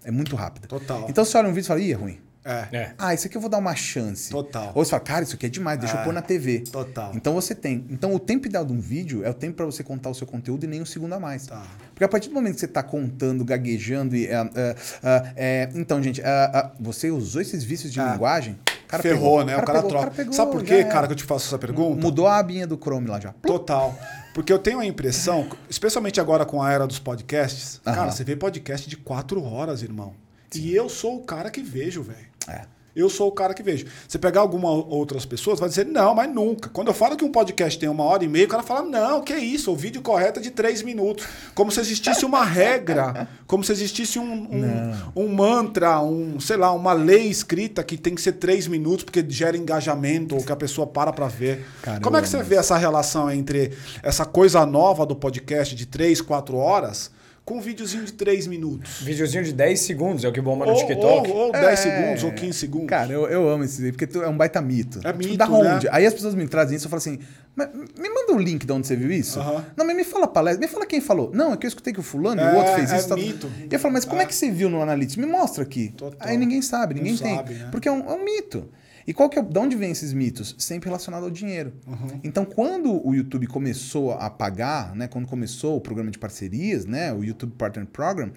É muito rápida. Total. Então, você olha um vídeo e fala, ih, é ruim. É. É. Ah, isso aqui eu vou dar uma chance. Total. Ou você fala, cara, isso aqui é demais, deixa É. eu pôr na TV. Total. Então você tem. Então o tempo ideal de um vídeo é o tempo para você contar o seu conteúdo e nem um segundo a mais. Tá. Porque a partir do momento que você está contando, gaguejando e. ah, ah, ah, é, então, gente, ah, ah, você usou esses vícios de linguagem. O cara Ferrou, pegou, né? O cara, pegou, troca. pegou, Sabe por quê, cara, que eu te faço essa pergunta? Mudou a abinha do Chrome lá já. Total. Porque eu tenho a impressão, especialmente agora com a era dos podcasts, cara, Aham. você vê podcast de quatro horas, irmão. E eu sou o cara que vejo, velho. É. Eu sou o cara que vejo. Você pegar algumas outras pessoas, vai dizer, não, mas nunca. Quando eu falo que um podcast tem uma hora e meia, o cara fala, não, que isso, o vídeo correto é de três minutos. Como se existisse uma regra, [LAUGHS] como se existisse um, um, um mantra, um, sei lá, uma lei escrita que tem que ser três minutos porque gera engajamento ou que a pessoa para pra ver. Cara, como é que você vê essa relação entre essa coisa nova do podcast de três, quatro horas com um videozinho de três minutos? Videozinho de 10 segundos é o que bomba no Ou, TikTok. ou, ou 10 É. segundos, ou 15 segundos. Cara, eu, eu amo esse aí, porque é um baita mito. É Tipo, mito, da onde? né? Aí as pessoas me trazem isso e eu falo assim, "Mas me manda o link de onde você viu isso? Aham. Não, mas me fala a palestra, me fala quem falou. Não, é que eu escutei que o fulano e É, o outro fez é isso. tá- mito. E eu falo, mas como é. que você viu no Analytics? Me mostra aqui. Total. Aí ninguém sabe, ninguém Não tem. sabe, né? Porque é um, é um mito. E qual que é, de onde vem esses mitos? Sempre relacionado ao dinheiro. Uhum. Então, quando o YouTube começou a pagar, né, quando começou o programa de parcerias, né, o YouTube Partner Program,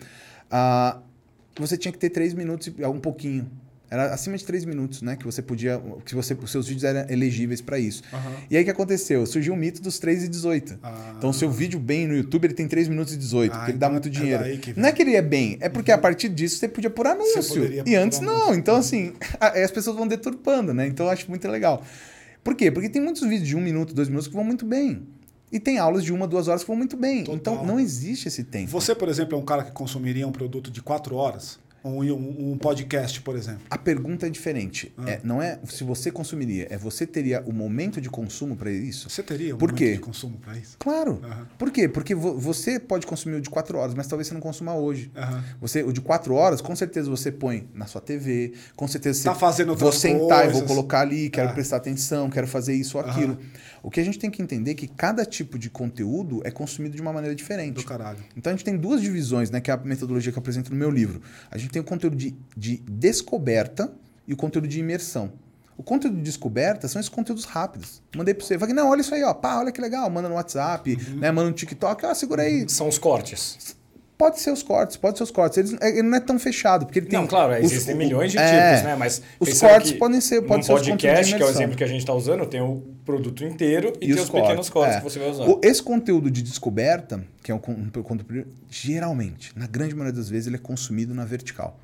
ah, você tinha que ter três minutos e um pouquinho. Era acima de três minutos, né? Que você podia. Que você, os seus vídeos eram elegíveis para isso. Aham. E aí o que aconteceu? Surgiu o mito dos 3 e 18. Ah. Então, o seu vídeo bem no YouTube, ele tem 3 minutos e 18, Ah, porque ele dá então muito é dinheiro. vem. Não é que ele é bem, é porque a partir disso você podia pôr anúncio. E antes anúncio. não. Então, assim, [LAUGHS] aí as pessoas vão deturpando, né? Então, eu acho muito legal. Por quê? Porque tem muitos vídeos de um minuto, dois minutos que vão muito bem. E tem aulas de uma, duas horas que vão muito bem. Total. Então, não existe esse tempo. Você, por exemplo, é um cara que consumiria um produto de quatro horas? Um, um, um podcast, por exemplo? A pergunta é diferente. Ah. É, não é se você consumiria, é você teria o momento de consumo para isso? Você teria um Por momento quê? de consumo para isso? Claro. Aham. Por quê? Porque vo- você pode consumir o de 4 horas, mas talvez você não consuma hoje. Você, o de 4 horas, com certeza você põe na sua TV, com certeza Tá você fazendo vou sentar e vou coisas. colocar ali, quero Ah. prestar atenção, quero fazer isso ou aquilo. O que a gente tem que entender é que cada tipo de conteúdo é consumido de uma maneira diferente. Do caralho. Então a gente tem duas divisões, né? Que é a metodologia que eu apresento no meu livro. A gente tem o conteúdo de, de descoberta e o conteúdo de imersão. O conteúdo de descoberta são esses conteúdos rápidos. Mandei pra você. Não, olha isso aí, ó. Pá, olha que legal. Manda no WhatsApp, Uhum. né? Manda no TikTok. Ó, segura aí. São os cortes. Pode ser os cortes, pode ser os cortes. Eles- é, ele não é tão fechado, porque ele tem... Não, claro, os- existem o- milhões de é, tipos, né? Mas os cortes podem ser- pode ser podcast, que é o exemplo que a gente está usando, tem o produto inteiro e, E tem os, pequenos cortes é. que você vai usar. O- esse conteúdo de descoberta, que é um, um conteúdo, geralmente, na grande maioria das vezes, ele é consumido na vertical.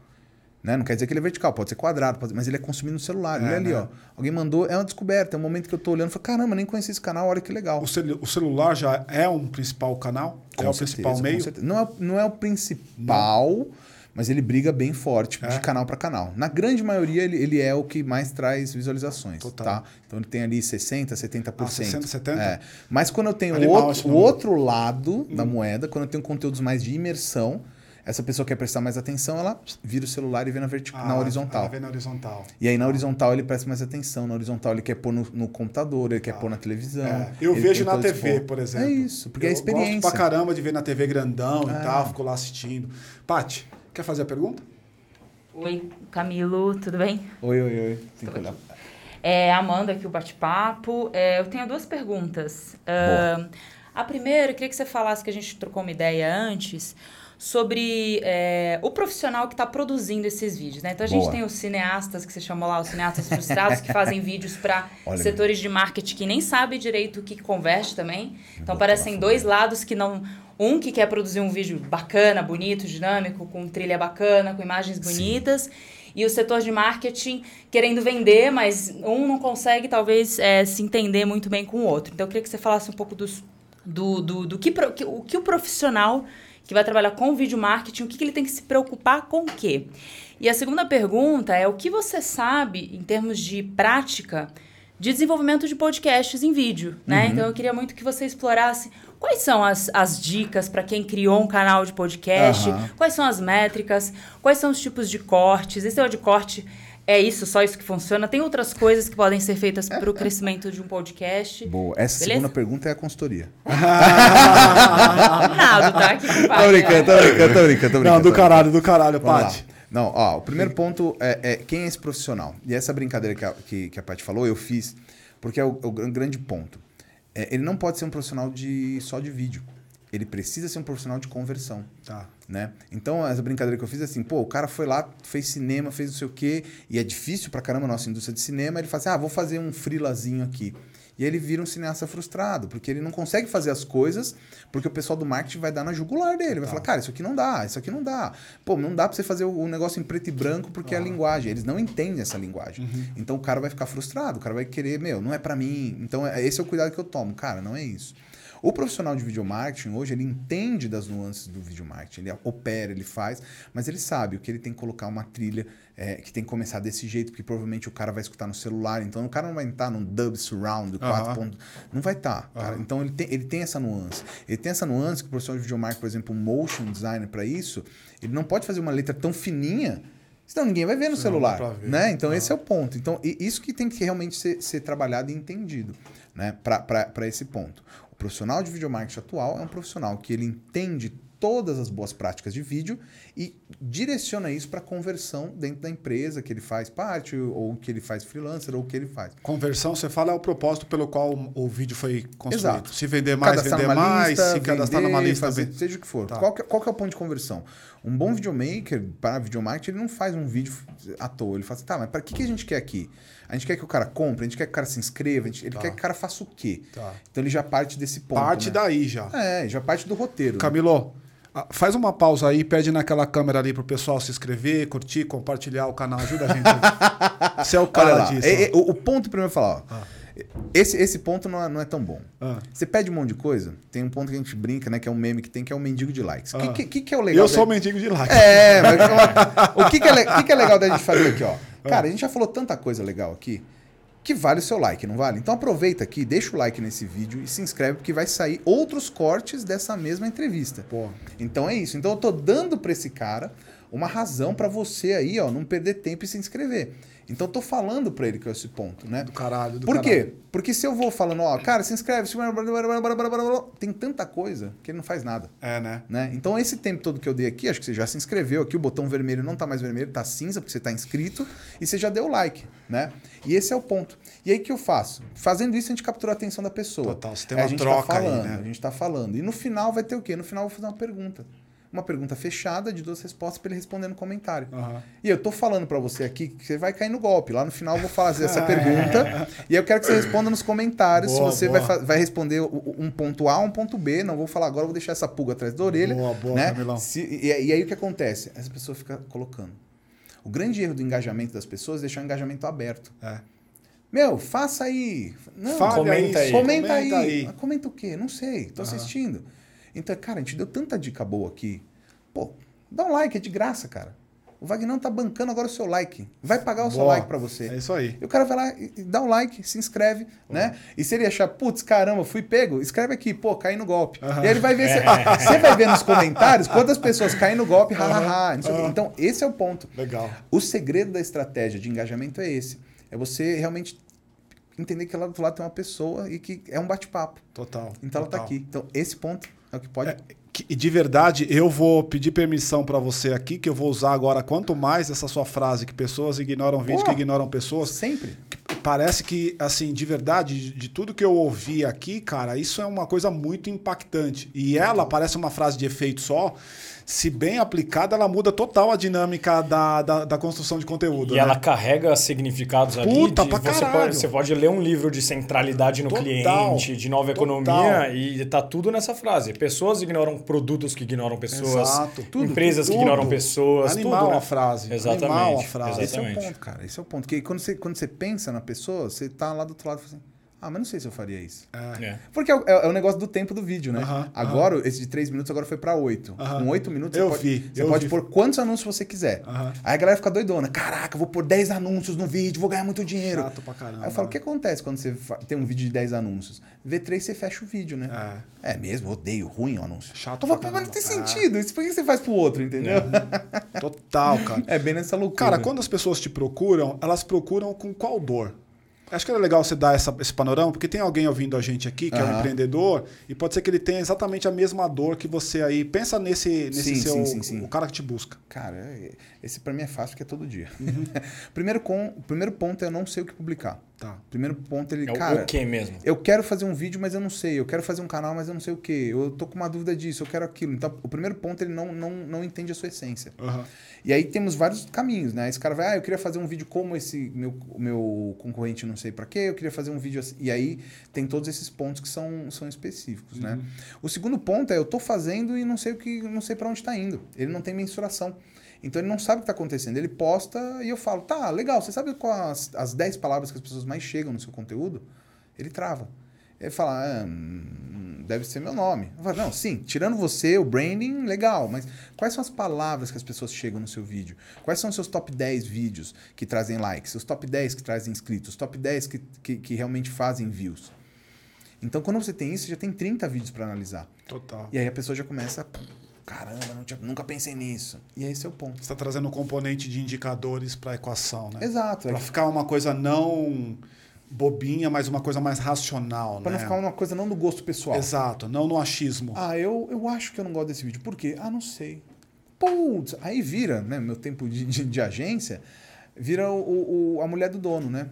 Né? Não quer dizer que ele é vertical, pode ser quadrado, pode- mas ele é consumido no celular. É, ele é ali, né? ó. Alguém mandou, é uma descoberta, é um momento que eu tô olhando e falo, caramba, nem conheci esse canal, olha que legal. O, celu- o celular já é um principal canal? é Com o certeza, principal meio? Não é, não é o principal, mas ele briga bem forte É? de canal para canal. Na grande maioria, ele, ele é o que mais traz visualizações. Total. Tá? Então ele tem ali 60%, 70%. Ah, 60, 70? É. Mas quando eu tenho o Animal outro, o outro lado da moeda, quando eu tenho conteúdos mais de imersão, essa pessoa quer prestar mais atenção, ela vira o celular e vê na, vertical, Ah, na horizontal. ah, vem na horizontal. E aí na horizontal ele presta mais atenção, na horizontal ele quer pôr no, no computador, ele quer pôr na televisão. É, eu vejo na TV, por foco. exemplo. É isso, porque eu é a experiência. gosto pra caramba de ver na TV grandão É. e tal, fico lá assistindo. Paty, quer fazer a pergunta? Oi, Camilo, tudo bem? Oi, oi, oi. Tem que olhar. É, Amanda aqui, o bate-papo. É, eu tenho duas perguntas. Ah, a primeira, eu queria que você falasse, que a gente trocou uma ideia antes, sobre é, o profissional que está produzindo esses vídeos. Né? Então, a gente Boa. tem os cineastas, que você chamou lá, os cineastas frustrados, que fazem [LAUGHS] vídeos para setores de marketing que nem sabe direito o que converte também. Então, parecem dois lados que não... Um que quer produzir um vídeo bacana, bonito, dinâmico, com trilha bacana, com imagens bonitas. E o setor de marketing querendo vender, mas um não consegue, talvez, é, se entender muito bem com o outro. Então, eu queria que você falasse um pouco dos, do, do, do que- o que o profissional que vai trabalhar com vídeo marketing, o que, que ele tem que se preocupar com o quê? E a segunda pergunta é o que você sabe, em termos de prática, de desenvolvimento de podcasts em vídeo, né? Então, eu queria muito que você explorasse quais são as, as dicas para quem criou um canal de podcast, Aham. quais são as métricas, quais são os tipos de cortes. Esse é o de corte é isso, só isso que funciona. Tem outras coisas que podem ser feitas para o [LAUGHS] crescimento de um podcast. Boa. Essa Beleza? segunda pergunta é a consultoria. [LAUGHS] Nada, tá? Aqui com o Tô brincando, tô brincando, tô brincando. Não, do caralho, do caralho. Paty. Não, ó, o primeiro ponto é, é quem é esse profissional? E essa brincadeira que a, que, que a Paty falou, eu fiz, porque é o, o gran- grande ponto. É, ele não pode ser um profissional de, só de vídeo. Ele precisa ser um profissional de conversão Tá. né? Então, essa brincadeira que eu fiz é assim, pô, o cara foi lá, fez cinema, fez não sei o quê, e é difícil pra caramba a nossa indústria de cinema, ele fala assim, ah, vou fazer um frilazinho aqui. E aí ele vira um cineasta frustrado, porque ele não consegue fazer as coisas, porque o pessoal do marketing vai dar na jugular dele. Vai falar, cara, isso aqui não dá, isso aqui não dá. Pô, não dá pra você fazer o negócio em preto e branco porque é a linguagem. Eles não entendem essa linguagem. Então o cara vai ficar frustrado, o cara vai querer, meu, não é pra mim. Então é- esse é o cuidado que eu tomo. Cara, não é isso. O profissional de video marketing hoje, ele entende das nuances do video marketing, ele opera, ele faz, mas ele sabe o que ele tem que colocar uma trilha é, que tem que começar desse jeito, porque provavelmente o cara vai escutar no celular, então o cara não vai estar num dub surround 4 pontos, não vai estar, cara. Então ele tem, ele tem essa nuance. Ele tem essa nuance que o profissional de video marketing, por exemplo, um motion designer para isso, ele não pode fazer uma letra tão fininha Senão ninguém vai ver no celular. ver. Né? Então, esse é o ponto. Então, isso que tem que realmente ser, ser trabalhado e entendido né? para esse ponto. O profissional de videomarketing atual é um profissional que ele entende todas as boas práticas de vídeo e direciona isso para conversão dentro da empresa que ele faz parte, ou que ele faz freelancer, ou que ele faz. Conversão, você fala, é o propósito pelo qual o, vídeo foi construído. Exato. Se vender mais, Cadastrar vender mais. lista, se cadastrar vender, numa lista, fazer, seja o que for. Tá. Qual, que, qual que é o ponto de conversão? Um bom videomaker para videomarketing, ele não faz um vídeo à toa. Ele fala assim, tá, mas para que, que a gente quer aqui? A gente quer que o cara compre, a gente quer que o cara se inscreva, a gente- ele Tá. quer que o cara faça o quê? Tá. Então ele já parte desse ponto. Parte né? daí já. É, já parte do roteiro. né? Camilo, ah, faz uma pausa aí, pede naquela câmera ali pro pessoal se inscrever, curtir, compartilhar o canal. Ajuda a gente. [LAUGHS] Você é o cara lá, disso. é- é- o, o ponto primeiro é falar, ó. Esse, esse ponto não é, não é tão bom. Ah. Você pede um monte de coisa, tem um ponto que a gente brinca, né? Que é um meme que tem, que é o mendigo de likes. O Ah. que, que, que é o legal? Eu sou da- mendigo de like. É, mas [LAUGHS] o que, que, é, que, que é legal da gente fazer aqui, ó? Cara, a gente já falou tanta coisa legal aqui que vale o seu like, não vale? Então aproveita aqui, deixa o like nesse vídeo e se inscreve, porque vai sair outros cortes dessa mesma entrevista. Pô, Então é isso. Então eu tô dando pra esse cara uma razão pra você aí, ó, não perder tempo e se inscrever. Então eu tô falando pra ele que é esse ponto, né? do caralho, do Por caralho. quê? Porque se eu vou falando, ó, cara, se inscreve, se... tem tanta coisa que ele não faz nada. É, né? Né? Então, esse tempo todo que eu dei aqui, acho que você já se inscreveu aqui, o botão vermelho não tá mais vermelho, tá cinza, porque você tá inscrito, e você já deu like, né? E esse é o ponto. E aí, o que eu faço? Fazendo isso, a gente captura a atenção da pessoa. Total, você tem uma a gente troca tá aí, falando, né? A gente tá falando. E no final vai ter o quê? No final eu vou fazer uma pergunta. Uma pergunta fechada de duas respostas para ele responder no comentário. Aham. E eu tô falando para você aqui que você vai cair no golpe. Lá no final eu vou fazer essa [LAUGHS] pergunta e eu quero que você responda nos comentários Boa, se você boa. vai, vai responder um ponto A, um ponto B. Não vou falar agora, vou deixar essa pulga atrás da orelha. Boa, boa, né? Camilão. Se- e, e aí o que acontece? Essa pessoa fica colocando. O grande erro do engajamento das pessoas é deixar o engajamento aberto. É. Meu, faça aí. Não, comenta aí. Comenta, comenta aí. aí. Mas comenta o quê? Não sei. Tô assistindo. Então, cara, a gente deu tanta dica boa aqui. Pô, dá um like, é de graça, cara. O Vagnão tá bancando agora o seu like. Vai pagar o seu Boa. like pra você. É isso aí. E o cara vai lá e dá um like, se inscreve, né? E se ele achar, putz, caramba, fui pego, escreve aqui, pô, caí no golpe. E aí ele vai ver, você [LAUGHS] você vai ver nos comentários quantas pessoas caem no golpe, hahaha. Então, esse é o ponto. Legal. O segredo da estratégia de engajamento é esse. É você realmente entender que lá do outro lado tem uma pessoa e que é um bate-papo. Total. Então ela tá total. aqui. Então, esse ponto é o que pode. É, que- E de verdade, eu vou pedir permissão pra você aqui, que eu vou usar agora quanto mais essa sua frase, que pessoas ignoram vídeo, Pô. que ignoram pessoas. Sempre. Parece que, assim, de verdade, de, de tudo que eu ouvi aqui, cara, isso é uma coisa muito impactante. E ela parece uma frase de efeito só. Se bem aplicada, ela muda total a dinâmica da, da, da construção de conteúdo. E né? ela carrega significados ali. Puta, de- pra você, caralho. pode, você pode ler um livro de centralidade no Total. cliente, de nova Total. economia, e tá tudo nessa frase. Pessoas ignoram produtos que ignoram pessoas, Exato. Tudo, empresas que tudo. ignoram pessoas. Animal tudo, né? a frase. Exatamente. Animal a frase. Esse é o Exatamente. ponto, cara. Esse é o ponto. Porque quando você, quando você pensa na pessoa, você tá lá do outro lado e fala assim: ah, mas não sei se eu faria isso. É. Porque é, o- é o negócio do tempo do vídeo, né? Aham, agora, esse de 3 minutos agora foi pra 8. Aham. Com 8 minutos, Eu você pode, vi, você eu pode vi. pôr quantos anúncios você quiser. Aí a galera fica doidona. Caraca, eu vou pôr 10 anúncios no vídeo, vou ganhar muito dinheiro. Chato pra caramba. Aí eu falo, o que acontece quando você tem um vídeo de 10 anúncios? V3 você fecha o vídeo, né? É, mesmo, odeio, ruim o anúncio. Chato Mas, pra mas não tem sentido. Isso por que você faz pro outro, entendeu? Total, cara. [LAUGHS] É, bem nessa loucura. Cara, quando as pessoas te procuram, elas procuram com qual dor? Acho que era legal você dar essa, esse panorama, porque tem alguém ouvindo a gente aqui que é um empreendedor e pode ser que ele tenha exatamente a mesma dor que você aí. Pensa nesse, nesse Sim, seu. sim, sim, sim. O cara que te busca. Cara, é- esse pra mim é fácil porque é todo dia. Uhum. [LAUGHS] primeiro, com, o primeiro ponto é eu não sei o que publicar. Tá. Primeiro ponto ele, É o- cara, o que mesmo? eu quero fazer um vídeo, mas eu não sei. Eu quero fazer um canal, mas eu não sei o que. Eu tô com uma dúvida disso, eu quero aquilo. Então, o primeiro ponto ele não, não, não entende a sua essência. Aham. E aí temos vários caminhos, né? Esse cara vai, ah, eu queria fazer um vídeo como esse meu, meu concorrente não sei pra quê, eu queria fazer um vídeo assim. E aí tem todos esses pontos que são, são específicos, né? O segundo ponto é eu tô fazendo e não sei o que, não sei para onde tá indo. Ele não tem mensuração. Então ele não sabe o que tá acontecendo. Ele posta e eu falo, tá, legal, você sabe quais as, as 10 palavras que as pessoas mais chegam no seu conteúdo? Ele trava. Ele fala, ah, hum, deve ser meu nome. Eu falo, não, sim, tirando você, o branding, legal, mas quais são as palavras que as pessoas chegam no seu vídeo? Quais são os seus top 10 vídeos que trazem likes? Os top 10 que trazem inscritos? Os top 10 que, que, que realmente fazem views? Então, quando você tem isso, já tem 30 vídeos para analisar. Total. E aí a pessoa já começa, caramba, não tinha- nunca pensei nisso. E aí esse é o ponto. Você está trazendo um componente de indicadores para a equação, né? Exato. Para ficar uma coisa não bobinha, mas uma coisa mais racional, Para né? não ficar uma coisa não do gosto pessoal. Exato, não no achismo. Ah, eu, eu acho que eu não gosto desse vídeo. Por quê? Ah, não sei. Putz, aí vira, né? Meu tempo de, de, de agência, vira o, o- a mulher do dono, né?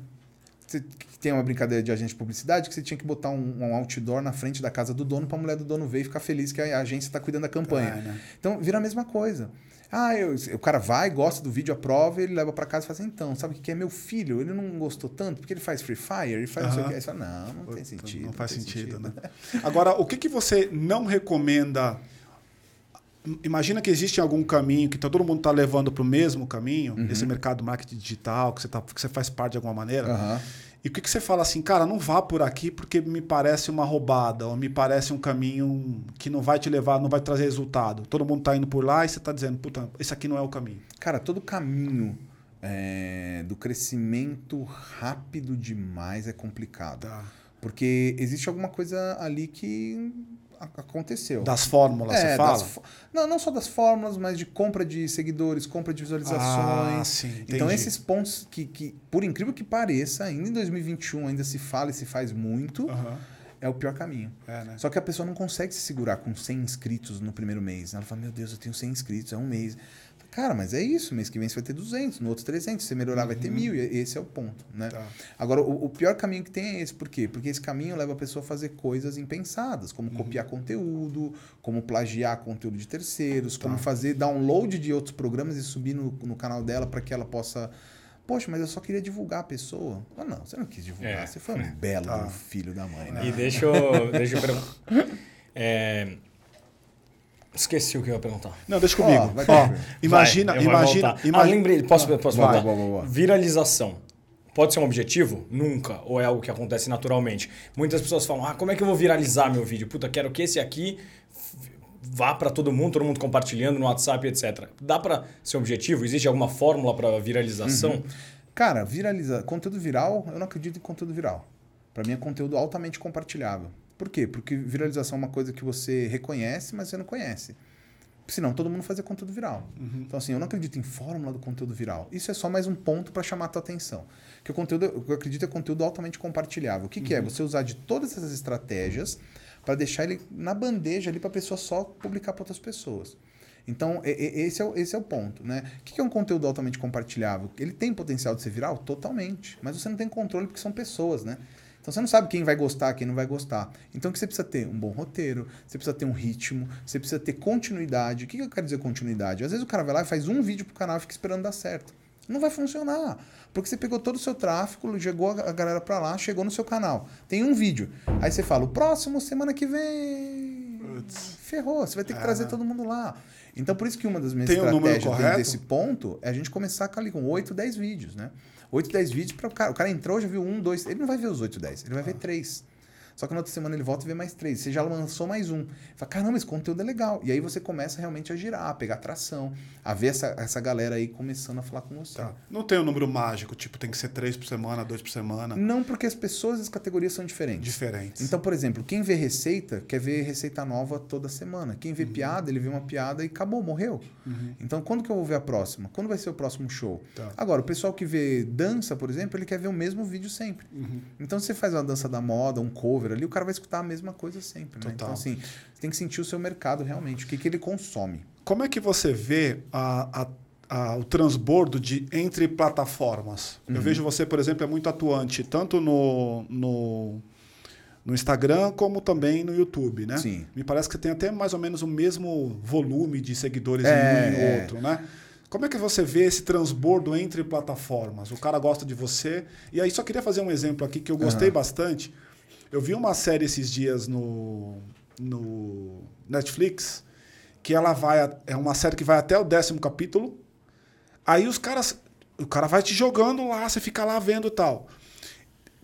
Você tem uma brincadeira de agente de publicidade que você tinha que botar um, um outdoor na frente da casa do dono para a mulher do dono ver e ficar feliz que a agência está cuidando da campanha. É, né? Então vira a mesma coisa. Ah, eu- o cara vai, gosta do vídeo, aprova, ele leva para casa e fala assim, então, sabe o que é meu filho? Ele não gostou tanto porque ele faz Free Fire, ele faz não sei o que. Aí você fala, não, não tem sentido. Não faz tem sentido, né? Agora, o que, que você não recomenda? Imagina que existe algum caminho que tá- todo mundo está levando para o mesmo caminho, Uhum. esse mercado marketing digital, que você, tá, que você faz parte de alguma maneira. Aham. E o que, que você fala assim, cara, não vá por aqui porque me parece uma roubada, ou me parece um caminho que não vai te levar, não vai trazer resultado. Todo mundo está indo por lá e você está dizendo, puta, esse aqui não é o caminho. Cara, todo caminho é, do crescimento rápido demais é complicado. Tá. Porque existe alguma coisa ali que aconteceu. Das fórmulas, É, você fala? fó- não, não só das fórmulas, mas de compra de seguidores, compra de visualizações. Ah, sim, então, esses pontos que, que, por incrível que pareça, ainda em 2021 ainda se fala e se faz muito, Aham. é o pior caminho. É, né? Só que a pessoa não consegue se segurar com 100 inscritos no primeiro mês. Ela fala, meu Deus, eu tenho 100 inscritos, é um mês. Cara, mas é isso, mês que vem você vai ter 200, no outro 300, se você melhorar vai ter mil, e esse é o ponto, né? Tá. Agora, o, o pior caminho que tem é esse, por quê? Porque esse caminho leva a pessoa a fazer coisas impensadas, como copiar conteúdo, como plagiar conteúdo de terceiros, como fazer download de outros programas e subir no, no canal dela para que ela possa... Poxa, mas eu só queria divulgar a pessoa. Ah, não, você não quis divulgar, É. você foi um belo [LAUGHS] Tá. filho da mãe, né? E deixa eu, deixa eu perguntar. [LAUGHS] É, Esqueci o que eu ia perguntar. Não, deixa comigo. imagina, Vai, imagina, imagina. Ah, lembrei. Posso, posso Vai, voltar? boa, boa, boa. Viralização. Pode ser um objetivo? Nunca. Ou é algo que acontece naturalmente? Muitas pessoas falam, ah, como é que eu vou viralizar meu vídeo? Puta, quero que esse aqui vá para todo mundo, todo mundo compartilhando no WhatsApp, etc. Dá para ser um objetivo? Existe alguma fórmula para viralização? Uhum. Cara, viralizar. Conteúdo viral, eu não acredito em conteúdo viral. Para mim é conteúdo altamente compartilhável. Por quê? Porque viralização é uma coisa que você reconhece, mas você não conhece. Senão todo mundo fazia conteúdo viral. Então, assim, eu não acredito em fórmula do conteúdo viral. Isso é só mais um ponto para chamar a tua atenção. Que o conteúdo, o que eu acredito é conteúdo altamente compartilhável. O que, que é? Você usar de todas essas estratégias para deixar ele na bandeja ali para a pessoa só publicar para outras pessoas. Então, esse é, o, esse é o ponto, né? O que que é um conteúdo altamente compartilhável? Ele tem potencial de ser viral? Totalmente. Mas você não tem controle porque são pessoas, né? Então você não sabe quem vai gostar, quem não vai gostar. Então o que você precisa ter? Um bom roteiro, você precisa ter um ritmo, você precisa ter continuidade. O que eu quero dizer continuidade? Às vezes o cara vai lá e faz um vídeo pro canal e fica esperando dar certo. Não vai funcionar. Porque você pegou todo o seu tráfego, chegou a a galera pra lá, chegou no seu canal. Tem um vídeo. Aí você fala, o próximo, semana que vem. Ferrou, você vai ter que trazer todo mundo lá. Então, por isso que uma das minhas Tem estratégias dentro desse ponto é a gente começar com ali com 8, 10 vídeos, né? 8, 10 vídeos para o cara. O cara entrou, já viu um, dois. Ele não vai ver os 8, 10, ele vai ver três. Só que na outra semana ele volta e vê mais três. Você já lançou mais um. Fala, caramba, esse conteúdo é legal. E aí você começa realmente a girar, a pegar tração, a ver essa, essa galera aí começando a falar com você. Tá. Não tem um número mágico, tipo, tem que ser três por semana, dois por semana. Não, porque as pessoas e as categorias são diferentes. Diferentes. Então, por exemplo, quem vê receita quer ver receita nova toda semana. Quem vê piada, ele vê uma piada e acabou, morreu. Então, quando que eu vou ver a próxima? Quando vai ser o próximo show? Tá. Agora, o pessoal que vê dança, por exemplo, ele quer ver o mesmo vídeo sempre. Então, se você faz uma dança da moda, um cover ali, o cara vai escutar a mesma coisa sempre. Né? Então, assim, você tem que sentir o seu mercado realmente, o que, que ele consome. Como é que você vê a- a- o transbordo de, entre plataformas? Uhum. Eu vejo você, por exemplo, é muito atuante, tanto no, no, no Instagram como também no YouTube, né? Sim. Me parece que tem até mais ou menos o mesmo volume de seguidores É, em um e é. outro, né? Como é que você vê esse transbordo entre plataformas? O cara gosta de você. E aí, só queria fazer um exemplo aqui que eu gostei Aham. bastante. Eu vi uma série esses dias no, no Netflix que ela vai. É uma série que vai até o décimo capítulo. Aí os caras. O cara vai te jogando lá, você fica lá vendo e tal.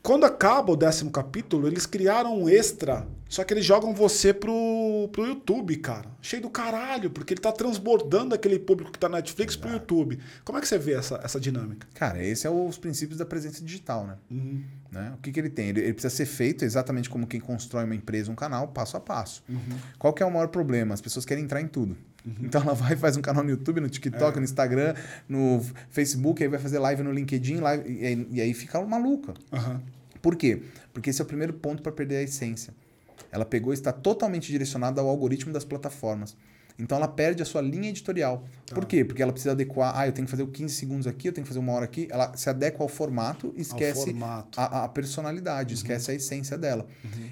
Quando acaba o décimo capítulo, eles criaram um extra, só que eles jogam você pro, pro YouTube, cara. Cheio do caralho, porque ele tá transbordando aquele público que tá na Netflix pro YouTube. Como é que você vê essa, essa dinâmica? Cara, esse é os princípios da presença digital, né? Uhum. Né? O que, que ele tem? Ele, ele precisa ser feito exatamente como quem constrói uma empresa, um canal, passo a passo. Uhum. Qual que é o maior problema? As pessoas querem entrar em tudo. Então ela vai e faz um canal no YouTube, no TikTok, É. no Instagram, no Facebook, aí vai fazer live no LinkedIn, live, e, aí, e aí fica maluca. Aham. Por quê? Porque esse é o primeiro ponto para perder a essência. Ela pegou e está totalmente direcionada ao algoritmo das plataformas. Então ela perde a sua linha editorial. Tá. Por quê? Porque ela precisa adequar. Ah, eu tenho que fazer o 15 segundos aqui, eu tenho que fazer uma hora aqui. Ela se adequa ao formato e esquece formato. a, a personalidade, Uhum. esquece a essência dela.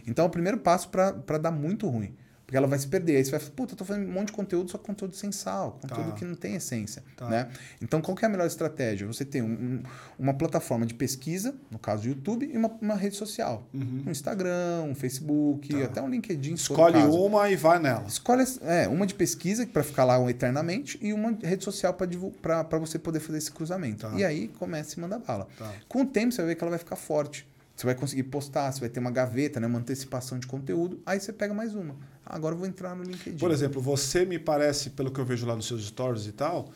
Então é o primeiro passo para dar muito ruim. Porque ela vai se perder. Aí você vai falar, puta, eu tô fazendo um monte de conteúdo, só conteúdo sem sal, conteúdo Tá. que não tem essência. Tá. Né? Então, qual que é a melhor estratégia? Você tem um- um- uma plataforma de pesquisa, no caso do YouTube, e uma, uma rede social. Um Instagram, um Facebook, Tá. até um LinkedIn. Escolhe uma e vai nela. Escolhe é, uma de pesquisa para ficar lá eternamente e uma rede social para você poder fazer esse cruzamento. Tá. E aí começa e manda bala. Tá. Com o tempo você vai ver que ela vai ficar forte. Você vai conseguir postar, você vai ter uma gaveta, né, uma antecipação de conteúdo. Aí você pega mais uma. Agora eu vou entrar no LinkedIn. Por exemplo, você me parece, pelo que eu vejo lá nos seus stories e tal,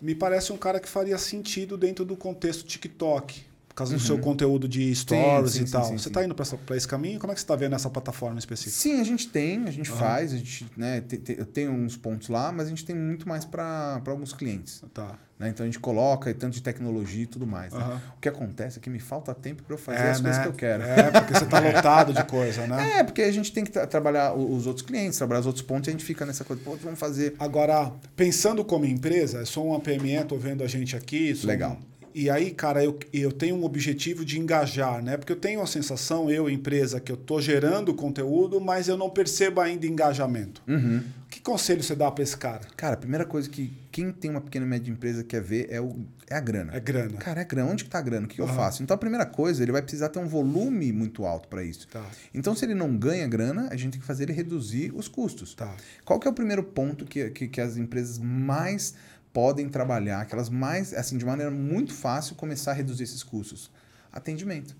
me parece um cara que faria sentido dentro do contexto TikTok. Por causa do seu conteúdo de stories Uhum. sim, e sim, tal. sim, você sim. está indo para esse caminho? Como é que você está vendo essa plataforma específica? Sim, a gente tem, a gente Aham. faz, a gente, né, te- te- eu tenho uns pontos lá, mas a gente tem muito mais para alguns clientes. Tá. né? Então a gente coloca tanto de tecnologia e tudo mais. né? Aham. O que acontece é que me falta tempo para eu fazer as coisas que eu quero. É, porque você está [LAUGHS] lotado de coisa, né? É, porque a gente tem que tra- trabalhar os outros clientes, trabalhar os outros pontos e a gente fica nessa coisa, pô, vamos fazer. Agora, pensando como empresa, sou uma PME, tô vendo a gente aqui. Legal. um- E aí, cara, eu, eu tenho um objetivo de engajar, né? Porque eu tenho a sensação, eu, empresa, que eu tô gerando conteúdo, mas eu não percebo ainda engajamento. Uhum. Que conselho você dá para esse cara? Cara, a primeira coisa que quem tem uma pequena e média empresa quer ver é, o, é a grana. É grana. Cara, é grana. Onde que tá a grana? O que, que eu faço? Então a primeira coisa, ele vai precisar ter um volume muito alto para isso. Tá, Então, se ele não ganha grana, a gente tem que fazer ele reduzir os custos. tá. Qual que é o primeiro ponto que, que, que as empresas mais podem trabalhar, que elas mais, assim, de maneira muito fácil, começar a reduzir esses custos? Atendimento.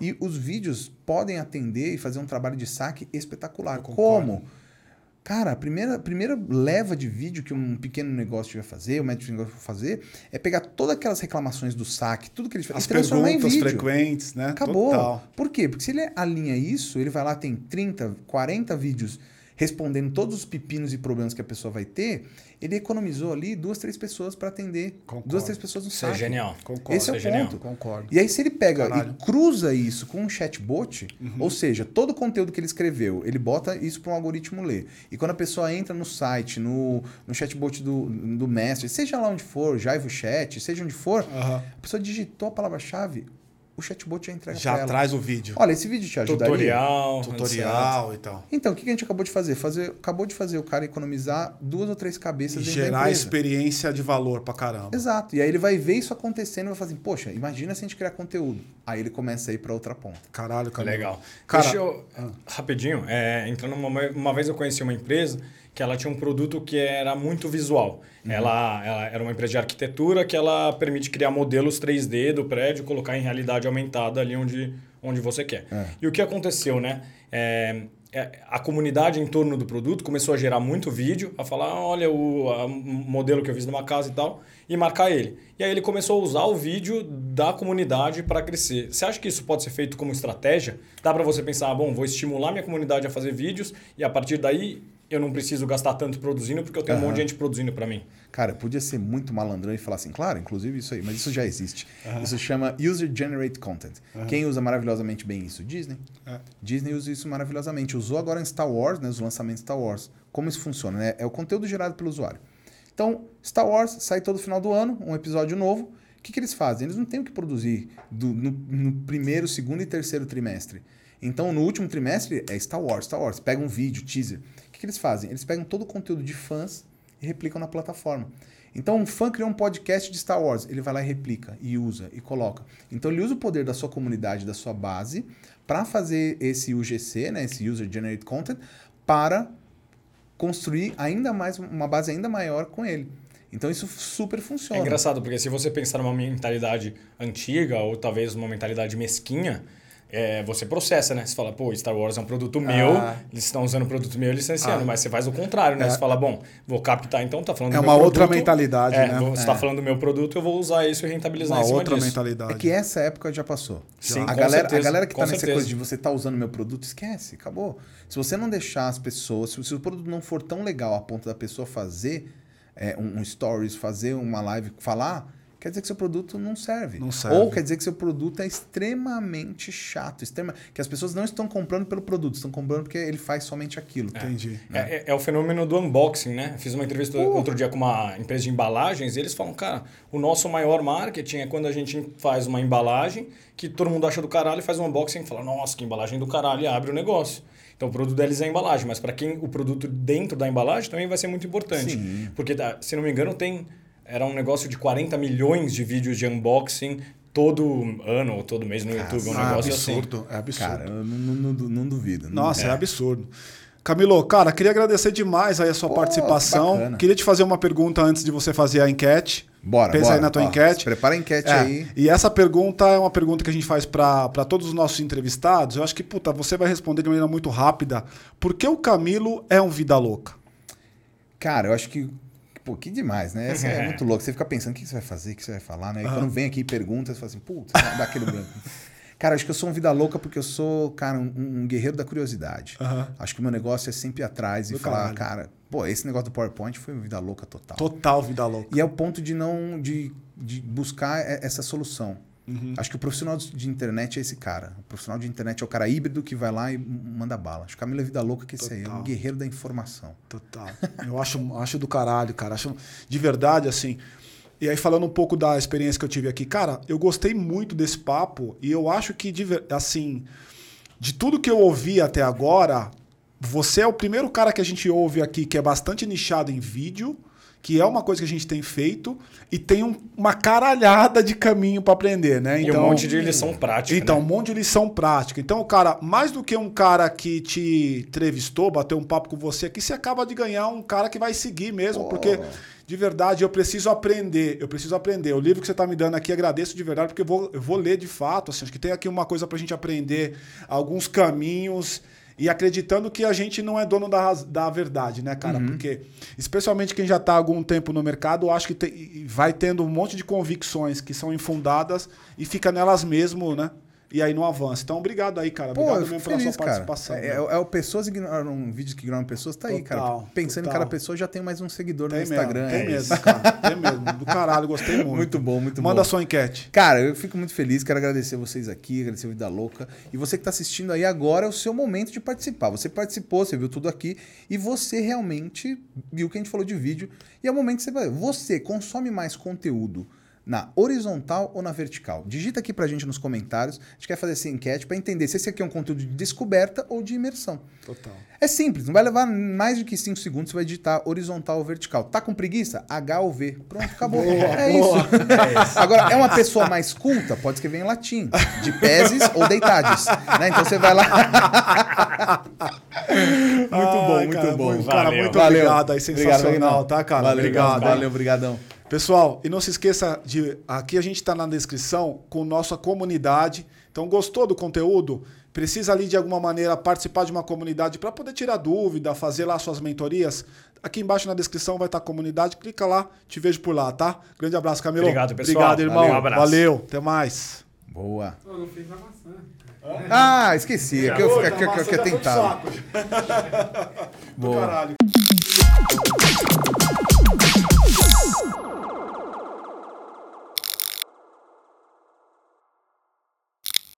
E os vídeos podem atender e fazer um trabalho de saque espetacular. Como? Cara, a primeira, a primeira leva de vídeo que um pequeno negócio vai fazer, o médico negócio vai fazer, é pegar todas aquelas reclamações do saque, tudo que eles As e transformar em perguntas vídeo. frequentes, né? Acabou. Total. Por quê? Porque se ele alinha isso, ele vai lá, tem 30, 40 vídeos respondendo todos os pepinos e problemas que a pessoa vai ter, ele economizou ali duas, três pessoas para atender. Concordo. Duas, três pessoas no Isso é genial. Concordo. Esse é o Isso é genial. ponto. Concordo. E aí, se ele pega Caralho. e cruza isso com um chatbot, Uhum. ou seja, todo o conteúdo que ele escreveu, ele bota isso para um algoritmo ler. E quando a pessoa entra no site, no, no chatbot do, do mestre, seja lá onde for, Jaivo Chat, seja onde for, Aham. a pessoa digitou a palavra-chave, o chatbot já entrega Já pra ela. traz o vídeo. Olha, esse vídeo te ajudaria? Tutorial. Tutorial e tal. Então, o que a gente acabou de fazer? fazer? Acabou de fazer o cara economizar duas ou três E cabeças da gerar experiência de valor pra caramba. Exato. E aí ele vai ver isso acontecendo e vai falar assim, poxa, imagina se a gente criar conteúdo. Aí ele começa a ir para outra ponta. Caralho, cara. Legal. Cara, Deixa eu, rapidinho, é, entrando uma, uma vez eu conheci uma empresa que ela tinha um produto que era muito visual. Ela, ela era uma empresa de arquitetura que ela permite criar modelos 3D do prédio, colocar em realidade aumentada ali onde, onde você quer. E o que aconteceu, né? É, é, a comunidade em torno do produto começou a gerar muito vídeo, a falar, olha o a modelo que eu fiz numa casa e tal, e marcar ele. E aí ele começou a usar o vídeo da comunidade para crescer. Você acha que isso pode ser feito como estratégia? Dá para você pensar, ah, bom, vou estimular minha comunidade a fazer vídeos e a partir daí eu não preciso gastar tanto produzindo porque eu tenho um monte de gente produzindo para mim. Cara, podia ser muito malandrão e falar assim, claro, inclusive isso aí, mas isso já existe. Isso chama User Generate Content. Quem usa maravilhosamente bem isso? Disney. É. Disney usa isso maravilhosamente. Usou agora em Star Wars, né, os lançamentos de Star Wars. Como isso funciona? Né? É o conteúdo gerado pelo usuário. Então, Star Wars sai todo final do ano, um episódio novo. O que, que eles fazem? Eles não têm o que produzir do- no, no primeiro, segundo e terceiro trimestre. Então, no último trimestre é Star Wars, Star Wars. Pega um vídeo, teaser. Que, eles fazem? Eles pegam todo o conteúdo de fãs e replicam na plataforma. Então, um fã criou um podcast de Star Wars, ele vai lá e replica, e usa, e coloca. Então, ele usa o poder da sua comunidade, da sua base, para fazer esse UGC, né, esse User Generated Content, para construir ainda mais, uma base ainda maior com ele. Então, isso super É funciona. engraçado, porque se você pensar numa mentalidade antiga ou talvez uma mentalidade mesquinha, é, você processa, né? Você fala, pô, Star Wars é um produto meu, Ah. eles estão usando o produto meu licenciando, Ah. mas você faz o contrário, né? É. Você fala, bom, vou captar, então tá falando É do uma meu outra produto, mentalidade, é, né? Você É. tá falando do meu produto, eu vou usar isso e rentabilizar Uma em cima outra disso. mentalidade. É que essa época já passou. Sim, a, com galera, certeza, a galera que com tá nessa certeza. coisa de você tá usando meu produto, esquece, acabou. Se você não deixar as pessoas, se, se o produto não for tão legal a ponto da pessoa fazer é, um, um stories, fazer uma live, falar, quer dizer que seu produto não serve. Não serve. Ou quer dizer que seu produto é extremamente chato, extrema, que as pessoas não estão comprando pelo produto, estão comprando porque ele faz somente aquilo. Entendi. É, é- é o fenômeno do unboxing, né? Fiz uma entrevista outro dia com uma empresa de embalagens e eles falam, cara, o nosso maior marketing é quando a gente faz uma embalagem que todo mundo acha do caralho e faz um unboxing e fala, nossa, que embalagem do caralho e abre o negócio. Então o produto deles é a embalagem, mas para quem o produto dentro da embalagem também vai ser muito importante. Sim. Porque, tá, se não me engano, tem era um negócio de 40 milhões de vídeos de unboxing todo ano ou todo mês no YouTube, um Ah, negócio assim. absurdo, é absurdo. Cara, eu não, não, não- duvido. não Nossa, é. duvido. absurdo. Camilo, cara, queria agradecer demais aí a sua Pô, participação. bacana. Queria te fazer uma pergunta antes de você fazer a enquete. Bora, Pensa bora. aí na tua Ó, enquete. Prepara a enquete É, aí. E essa pergunta é uma pergunta que a gente faz para todos os nossos entrevistados. Eu acho que, puta, você vai responder de maneira muito rápida. Por que o Camilo é um vida louca? Cara, eu acho que. Pô, que demais, né? Essa é muito [LAUGHS] louco. Você fica pensando o que você vai fazer, o que você vai falar, né? E quando vem aqui e pergunta, você fala assim, putz, dá aquele branco. [LAUGHS] Cara, acho que eu sou um vida louca porque eu sou, cara, um, um guerreiro da curiosidade. Aham. Acho que o meu negócio é sempre ir atrás e falar, caralho. cara, pô, esse negócio do PowerPoint foi uma vida louca total. Total vida louca. E é o ponto de não de, de buscar essa solução. Uhum. Acho que o profissional de internet é esse cara. O profissional de internet é o cara híbrido que vai lá e manda bala. Acho que o Camilo é vida louca que esse aí, é um guerreiro da informação. Total. Eu acho, acho do caralho, cara. Acho de verdade, assim. E aí, falando um pouco da experiência que eu tive aqui, cara, eu gostei muito desse papo e eu acho que, de assim, de tudo que eu ouvi até agora, você é o primeiro cara que a gente ouve aqui que é bastante nichado em vídeo, que é uma coisa que a gente tem feito e tem um- uma caralhada de caminho para aprender, né? E um monte de lição prática. Então, né? um monte de lição prática. Então, cara, mais do que um cara que te entrevistou, bateu um papo com você aqui, você acaba de ganhar um cara que vai seguir mesmo, Pô. porque de verdade eu preciso aprender. Eu preciso aprender. O livro que você está me dando aqui, agradeço de verdade, porque eu vou, eu vou ler de fato. Assim, acho que tem aqui uma coisa para a gente aprender, alguns caminhos. E acreditando que a gente não é dono da, da verdade, né, cara? Porque, especialmente quem já está há algum tempo no mercado, eu acho que tem- vai tendo um monte de convicções que são infundadas e fica nelas mesmo, né? E aí não avança. Então, obrigado aí, cara. Pô, Obrigado mesmo pela feliz, sua participação. É, é, é o Pessoas Ignoram Vídeos que Ignoram Pessoas, tá aí, cara. Pensando total. em cada pessoa, já tem mais um seguidor tem no Instagram. mesmo, tem é mesmo, cara. Tem mesmo. Do caralho, gostei [LAUGHS] muito. Muito bom, muito Manda bom. a sua enquete. Cara, eu fico muito feliz, quero agradecer vocês aqui, agradecer o Vida Louca. E você que está assistindo aí agora é o seu momento de participar. Você participou, você viu tudo aqui e você realmente viu que a gente falou de vídeo. E é o momento que você vai. Você consome mais conteúdo na horizontal ou na vertical? Digita aqui pra gente nos comentários. A gente quer fazer essa enquete para entender se esse aqui é um conteúdo de descoberta ou de imersão. Total. É simples, não vai levar mais do que 5 segundos, você vai digitar horizontal ou vertical. Tá com preguiça? H ou V. Pronto, acabou. é, boa. Isso. [LAUGHS] Agora, é uma pessoa mais culta? Pode escrever em latim. De peses ou deitades. Né? Então você vai lá. [LAUGHS] muito bom, Ai, muito cara, bom. muito- cara, Valeu. muito obrigado aí, sensacional, tá, cara? Valeu, Obrigado, Valeu, obrigadão. Pessoal, e não se esqueça de. Aqui a gente está na descrição com nossa comunidade. Então, gostou do conteúdo? Precisa ali de alguma maneira participar de uma comunidade para poder tirar dúvida, fazer lá suas mentorias? Aqui embaixo na descrição vai estar a comunidade. Clica lá, te vejo por lá, tá? Grande abraço, Camilo. Obrigado, pessoal. Obrigado, irmão. Valeu, um abraço. Valeu. Até mais. Boa. Eu não fiz a maçã. Ah, esqueci. É que eu, é tá que, que, é que eu de tentava. Do Boa. caralho.